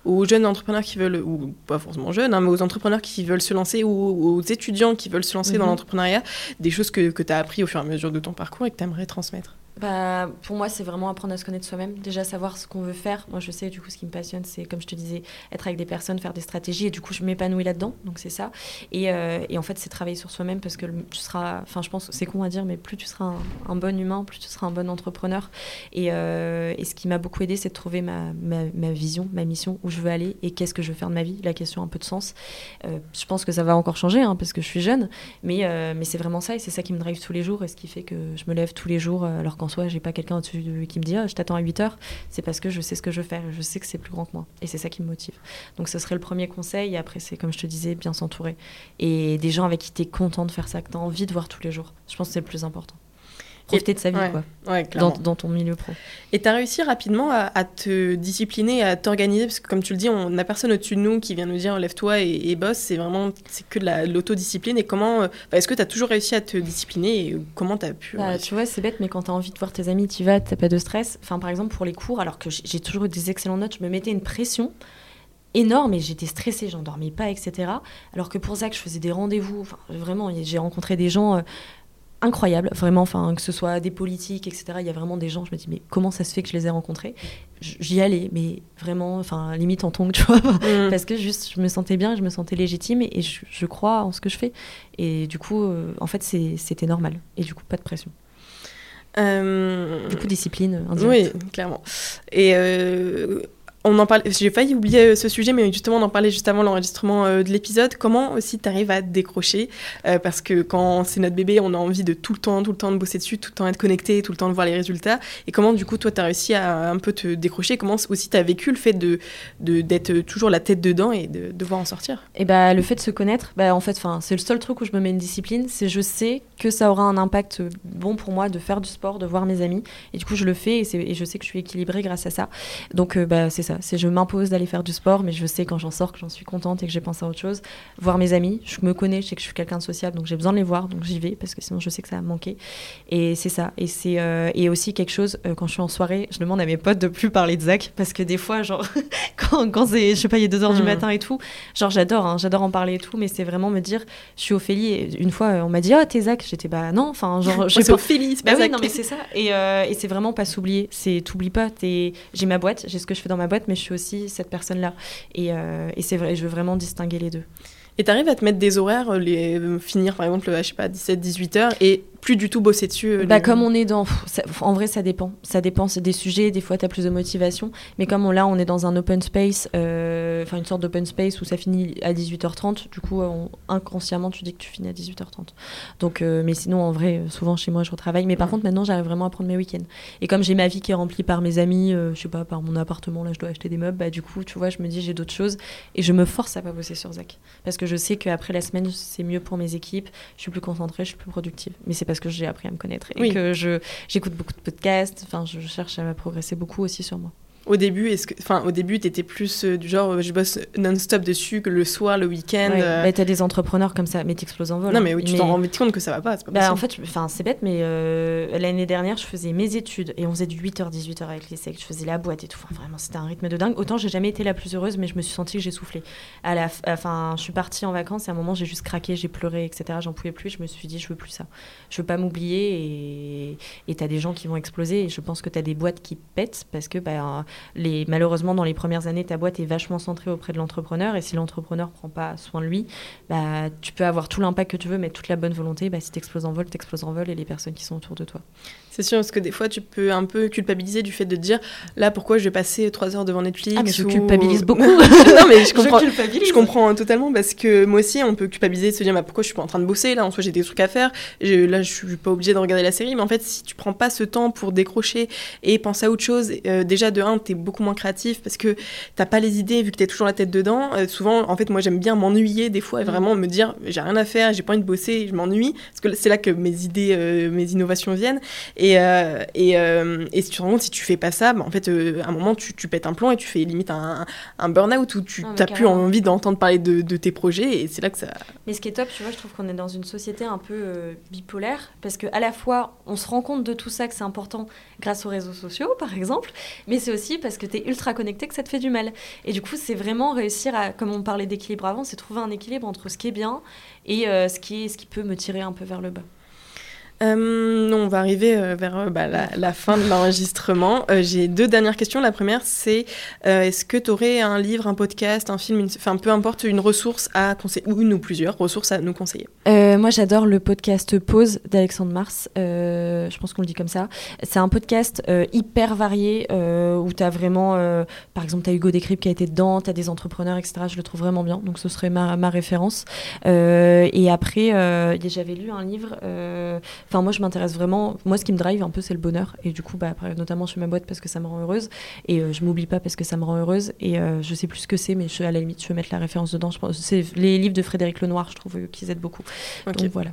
aux jeunes entrepreneurs qui veulent, ou pas forcément jeunes, hein, mais aux entrepreneurs qui veulent se lancer ou aux étudiants qui veulent se lancer dans Mhm. l'entrepreneuriat, des choses que, que tu as appris au fur et à mesure de ton parcours et que tu aimerais transmettre? Bah, pour moi, c'est vraiment apprendre à se connaître soi-même. Déjà, savoir ce qu'on veut faire. Moi, je sais, du coup, ce qui me passionne, c'est, comme je te disais, être avec des personnes, faire des stratégies. Et du coup, je m'épanouis là-dedans. Donc, c'est ça. Et, euh, en fait, c'est travailler sur soi-même parce que tu seras. Enfin, je pense, c'est con à dire, mais plus tu seras un, bon humain, plus tu seras un bon entrepreneur. Et, euh, ce qui m'a beaucoup aidé, c'est de trouver ma, vision, ma mission, où je veux aller et qu'est-ce que je veux faire de ma vie. La question un peu de sens. Euh, je pense que ça va encore changer hein, parce que je suis jeune. Mais, mais c'est vraiment ça. Et c'est ça qui me drive tous les jours et ce qui fait que je me lève tous les jours alors qu'en soi, j'ai pas quelqu'un au-dessus de- qui me dit Ah, je t'attends à 8 heures. C'est parce que je sais ce que je veux faire je sais que c'est plus grand que moi. Et c'est ça qui me motive. Donc ce serait le premier conseil. Et après, c'est comme je te disais, bien s'entourer. Et des gens avec qui tu es content de faire ça, que tu as envie de voir tous les jours. Je pense que c'est le plus important. Profiter de sa vie, ouais, quoi, Ouais, dans, dans ton milieu pro. Et tu as réussi rapidement à, à te discipliner, à t'organiser, parce que comme tu le dis, on n'a personne au-dessus de nous qui vient nous dire lève-toi et, et bosse, c'est vraiment c'est que de la- de l'autodiscipline. Et comment, euh, bah, est-ce que tu as toujours réussi à te discipliner et comment tu as pu. Bah, réussir tu vois, c'est bête, mais quand tu as envie de voir tes amis, tu vas, t'as pas de stress. Enfin, par exemple, pour les cours, alors que j'ai- j'ai toujours eu des excellentes notes, je me mettais une pression énorme et j'étais stressée, j'en dormais pas, etc. Alors que pour Zach, je faisais des rendez-vous. Enfin, vraiment, j'ai rencontré des gens incroyables, vraiment, enfin, que ce soit des politiques, etc. Il y a vraiment des gens, je me dis, mais comment ça se fait que je les ai rencontrés? J'y allais, mais vraiment, enfin, limite en tongue, tu vois. Mm. Parce que juste, je me sentais bien, je me sentais légitime et, et je, je crois en ce que je fais. Et du coup, euh, en fait, c'était normal. Et du coup, pas de pression. Euh, Du coup, discipline euh, oui, indirecte. clairement. Et euh, on en parle, j'ai failli oublier ce sujet, mais justement, on en parlait juste avant l'enregistrement de l'épisode. Comment aussi tu arrives à décrocher Parce que quand c'est notre bébé, on a envie de tout le temps, tout le temps de bosser dessus, tout le temps être connecté, tout le temps de voir les résultats. Et comment, du coup, toi, tu as réussi à un peu te décrocher? Comment aussi tu as vécu le fait de d'être toujours la tête dedans et de devoir en sortir? Et bah, le fait de se connaître, bah, en fait, c'est le seul truc où je me mets une discipline, c'est je sais que ça aura un impact bon pour moi de faire du sport, de voir mes amis. Et du coup, je le fais et, je sais que je suis équilibrée grâce à ça. Donc, bah, c'est ça c'est je m'impose d'aller faire du sport, mais je sais quand j'en sors que j'en suis contente et que j'ai pensé à autre chose. Voir mes amis, je me connais, je sais que je suis quelqu'un de sociable, donc j'ai besoin de les voir, donc j'y vais parce que sinon je sais que ça va me manquer. Et c'est ça. Et c'est euh, et aussi quelque chose euh, quand je suis en soirée, je demande à mes potes de plus parler de Zach parce que des fois, genre quand, quand c'est, je sais pas, il est 2 heures du hmm. matin et tout, genre j'adore, hein, j'adore en parler et tout, mais c'est vraiment me dire, je suis Ophélie. Et une fois, on m'a dit, oh t'es Zach, j'étais bah non, enfin genre, je suis Ophélie, c'est bah oui, non mais c'est ça. Et, euh, et c'est vraiment pas s'oublier. C'est t'oublies pas. J'ai ma boîte, j'ai ce que je fais dans ma boîte, mais je suis aussi cette personne-là. Et, euh, et c'est vrai, je veux vraiment distinguer les deux. Et tu arrives à te mettre des horaires, les, finir par exemple, je sais pas, 17-18 heures, et plus du tout bosser dessus euh, bah, Comme on est dans. en vrai, ça dépend. Ça dépend, c'est des sujets. Des fois, tu as plus de motivation. Mais comme on, là, on est dans un open space, euh, enfin, une sorte d'open space où ça finit à 18h30, du coup, inconsciemment, tu dis que tu finis à 18h30. Donc, euh, mais sinon, en vrai, souvent chez moi, je retravaille. Mais par contre, maintenant, j'arrive vraiment à prendre mes week-ends. Et comme j'ai ma vie qui est remplie par mes amis, je sais pas, par mon appartement, là, je dois acheter des meubles, bah, du coup, tu vois, je me dis, j'ai d'autres choses. Et je me force à pas bosser sur Zach. Parce que je sais qu'après la semaine, c'est mieux pour mes équipes. Je suis plus concentrée, je suis plus productive. Mais c'est parce que j'ai appris à me connaître et que j'écoute beaucoup de podcasts. Enfin, je cherche à progresser beaucoup aussi sur moi. Au début, est-ce que, enfin, au début, t'étais plus euh, du genre, euh, je bosse non-stop dessus que le soir, le week-end. Ouais. Euh. Bah, t'as des entrepreneurs comme ça, mais t'exploses en vol. Non, mais oui, tu t'en rends compte que ça va pas. pas bah, en fait, enfin, c'est bête, mais l'année dernière, je faisais mes études et on faisait du 8h, 18h avec les secs. Je faisais la boîte et tout. Enfin, vraiment, c'était un rythme de dingue. Autant, j'ai jamais été la plus heureuse, mais je me suis sentie que j'ai soufflé. À la, enfin, je suis partie en vacances et à un moment, j'ai juste craqué, j'ai pleuré, etc. J'en pouvais plus. Je me suis dit, je veux plus ça. Je veux pas m'oublier et t'as des gens qui vont exploser. Et je pense que t'as des boîtes qui pètent parce que, bah, malheureusement dans les premières années, ta boîte est vachement centrée auprès de l'entrepreneur. Et si l'entrepreneur prend pas soin de lui, bah, tu peux avoir tout l'impact que tu veux, mais toute la bonne volonté, bah, si t'exploses en vol, t'exploses en vol et les personnes qui sont autour de toi. C'est sûr, parce que des fois, tu peux un peu culpabiliser du fait de dire là, pourquoi je vais passer trois heures devant Netflix Ah, mais je culpabilise beaucoup. non, mais je comprends, je, comprends totalement parce que moi aussi, on peut culpabiliser de se dire bah, pourquoi je suis pas en train de bosser là, en soi, j'ai des trucs à faire. là, je suis pas obligée de regarder la série, mais en fait, si tu prends pas ce temps pour décrocher et penser à autre chose, euh, déjà de un, tu es beaucoup moins créatif parce que t'as pas les idées vu que tu es toujours la tête dedans. Euh, souvent, en fait, moi, j'aime bien m'ennuyer des fois et mm. vraiment me dire j'ai rien à faire, j'ai pas envie de bosser, je m'ennuie parce que c'est là que mes idées, euh, mes innovations viennent. Et, et euh, et, si tu te rends compte, si tu fais pas ça, bah, en fait, euh, à un moment, tu, tu, pètes un plomb et tu fais limite un, un burn-out où tu n'as plus envie d'entendre parler de, de, tes projets. Et c'est là que ça. Mais ce qui est top, tu vois, je trouve qu'on est dans une société un peu euh, bipolaire parce qu'à la fois, on se rend compte de tout ça, que c'est important grâce aux réseaux sociaux, par exemple, mais c'est aussi parce que tu es ultra connecté que ça te fait du mal. Et du coup, c'est vraiment réussir à, comme on parlait d'équilibre avant, c'est trouver un équilibre entre ce qui est bien et ce, qui est, ce qui peut me tirer un peu vers le bas. Euh, non, on va arriver euh, vers euh, bah, la, fin de l'enregistrement. J'ai deux dernières questions. La première, c'est est-ce que tu aurais un livre, un podcast, un film, enfin peu importe, une ressource à conseiller, ou une ou plusieurs ressources à nous conseiller? Moi, j'adore le podcast Pause d'Alexandre Mars. je pense qu'on le dit comme ça. C'est un podcast hyper varié où tu as vraiment, par exemple, tu as Hugo Décrypte qui a été dedans, tu as des entrepreneurs, etc. Je le trouve vraiment bien. Donc, ce serait ma, ma référence. et après, j'avais lu un livre Enfin, moi, je m'intéresse vraiment. Moi, ce qui me drive un peu, c'est le bonheur. Et du coup, bah, après, notamment, je fais ma boîte parce que ça me rend heureuse. Et euh, je m'oublie pas parce que ça me rend heureuse. Et euh, je sais plus ce que c'est, mais je, à la limite, je vais mettre la référence dedans. Je pense, c'est les livres de Frédéric Lenoir, je trouve euh, qu'ils aident beaucoup. Donc voilà.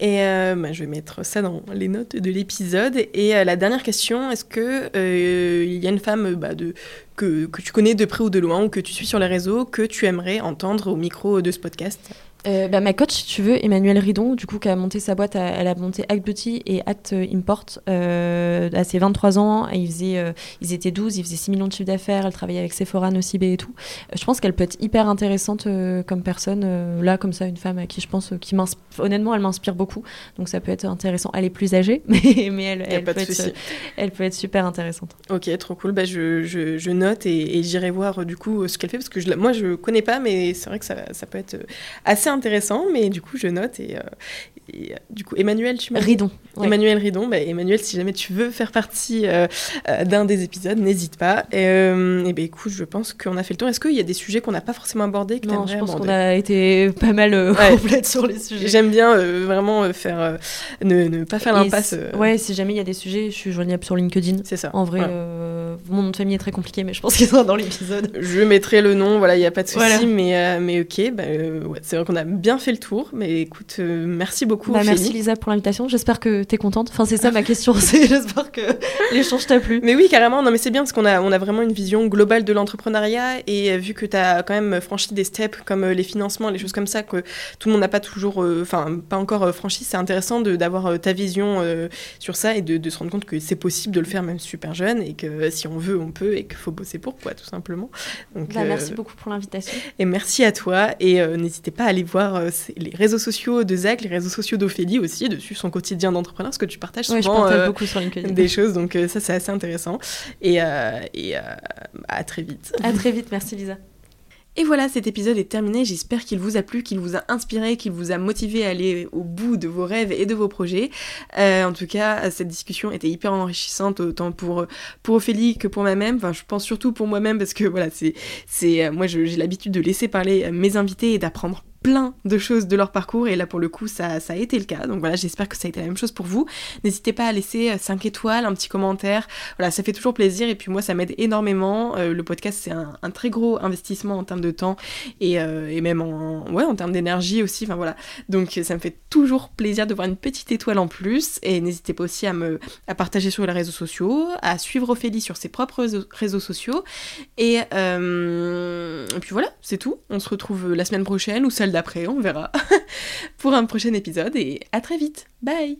Et bah, je vais mettre ça dans les notes de l'épisode. Et la dernière question, est-ce que il y a une femme bah, de, que, que, tu connais de près ou de loin ou que tu suis sur les réseaux que tu aimerais entendre au micro de ce podcast? Euh, bah, ma coach, si tu veux, Emmanuelle Ridon, du coup, qui a monté sa boîte, elle a monté Act Beauty et Act Import euh, à ses 23 ans. Et ils, faisaient, euh, ils étaient 12, ils faisaient 6 millions de chiffres d'affaires. Elle travaillait avec Sephora, Nocibé et tout. je pense qu'elle peut être hyper intéressante comme personne. là, comme ça, une femme à qui je pense, qui honnêtement, elle m'inspire beaucoup. Donc ça peut être intéressant. Elle est plus âgée, mais, mais elle, elle, peut être, elle, peut être, super intéressante. Ok, trop cool. Bah, je, je, je note et, j'irai voir du coup ce qu'elle fait parce que je, moi, je connais pas, mais c'est vrai que ça, ça peut être assez intéressant intéressant, mais du coup, je note et, et, du coup, Emmanuel, tu m'as Ridon. ouais. Emmanuel Ridon, bah, Emmanuel, si jamais tu veux faire partie euh, euh, d'un des épisodes, n'hésite pas. Et, euh, et ben écoute, je pense qu'on a fait le tour. Est-ce qu'il y a des sujets qu'on n'a pas forcément abordés que Non, je pense qu'on a été pas mal euh, Ouais. complète sur les sujets. J'aime bien euh, vraiment euh, faire euh, ne, ne pas faire l'impasse. si- euh, Ouais, si jamais il y a des sujets, je suis joignable sur LinkedIn. C'est ça. En vrai, Voilà. Euh, mon nom de famille est très compliqué, mais je pense qu'il sera dans l'épisode. Je mettrai le nom, voilà, il n'y a pas de souci, Voilà. mais, euh, mais ok, bah, euh, ouais, c'est vrai qu'on a bien fait le tour, mais écoute, euh, merci beaucoup. Bah, merci Lisa pour l'invitation. J'espère que t'es contente. Enfin, c'est ça ma question. C'est j'espère que l'échange t'a plu. Mais oui, carrément, non mais c'est bien parce qu'on a, on a vraiment une vision globale de l'entrepreneuriat et vu que tu as quand même franchi des steps comme les financements, les choses comme ça que tout le monde n'a pas toujours, enfin pas encore franchi, c'est intéressant d'avoir ta vision sur ça et de, de se rendre compte que c'est possible de le faire même super jeune et que euh, si on veut, on peut et qu'il faut bosser pour quoi, tout simplement. Donc, Bah, euh, Merci beaucoup pour l'invitation. Et merci à toi. Et euh, n'hésitez pas à aller voir euh, les réseaux sociaux de Zach, les réseaux sociaux d'Ophélie aussi, de suivre son quotidien d'entrepreneur, parce que tu partages Ouais, je souvent partage euh, beaucoup sur LinkedIn. des choses. Donc euh, ça, c'est assez intéressant. Et, euh, et euh, à très vite. À très vite. Merci Lisa. Et voilà, cet épisode est terminé. J'espère qu'il vous a plu, qu'il vous a inspiré, qu'il vous a motivé à aller au bout de vos rêves et de vos projets. Euh, en tout cas, cette discussion était hyper enrichissante, autant pour, pour Ophélie que pour moi-même. Enfin, je pense surtout pour moi-même parce que voilà, c'est, c'est, euh, moi, j'ai l'habitude de laisser parler euh, mes invités et d'apprendre plein de choses de leur parcours et là pour le coup ça, ça a été le cas donc voilà j'espère que ça a été la même chose pour vous n'hésitez pas à laisser 5 étoiles un petit commentaire voilà ça fait toujours plaisir et puis moi ça m'aide énormément Euh, le podcast c'est un, très gros investissement en termes de temps et, euh, et même en, ouais, en termes d'énergie aussi. Enfin voilà. Donc ça me fait toujours plaisir de voir une petite étoile en plus. Et n'hésitez pas aussi à me à partager sur les réseaux sociaux, à suivre Ophélie sur ses propres réseaux, sociaux. Et, euh, et puis voilà, c'est tout. On se retrouve la semaine prochaine ou celle après, on verra, pour un prochain épisode et à très vite. Bye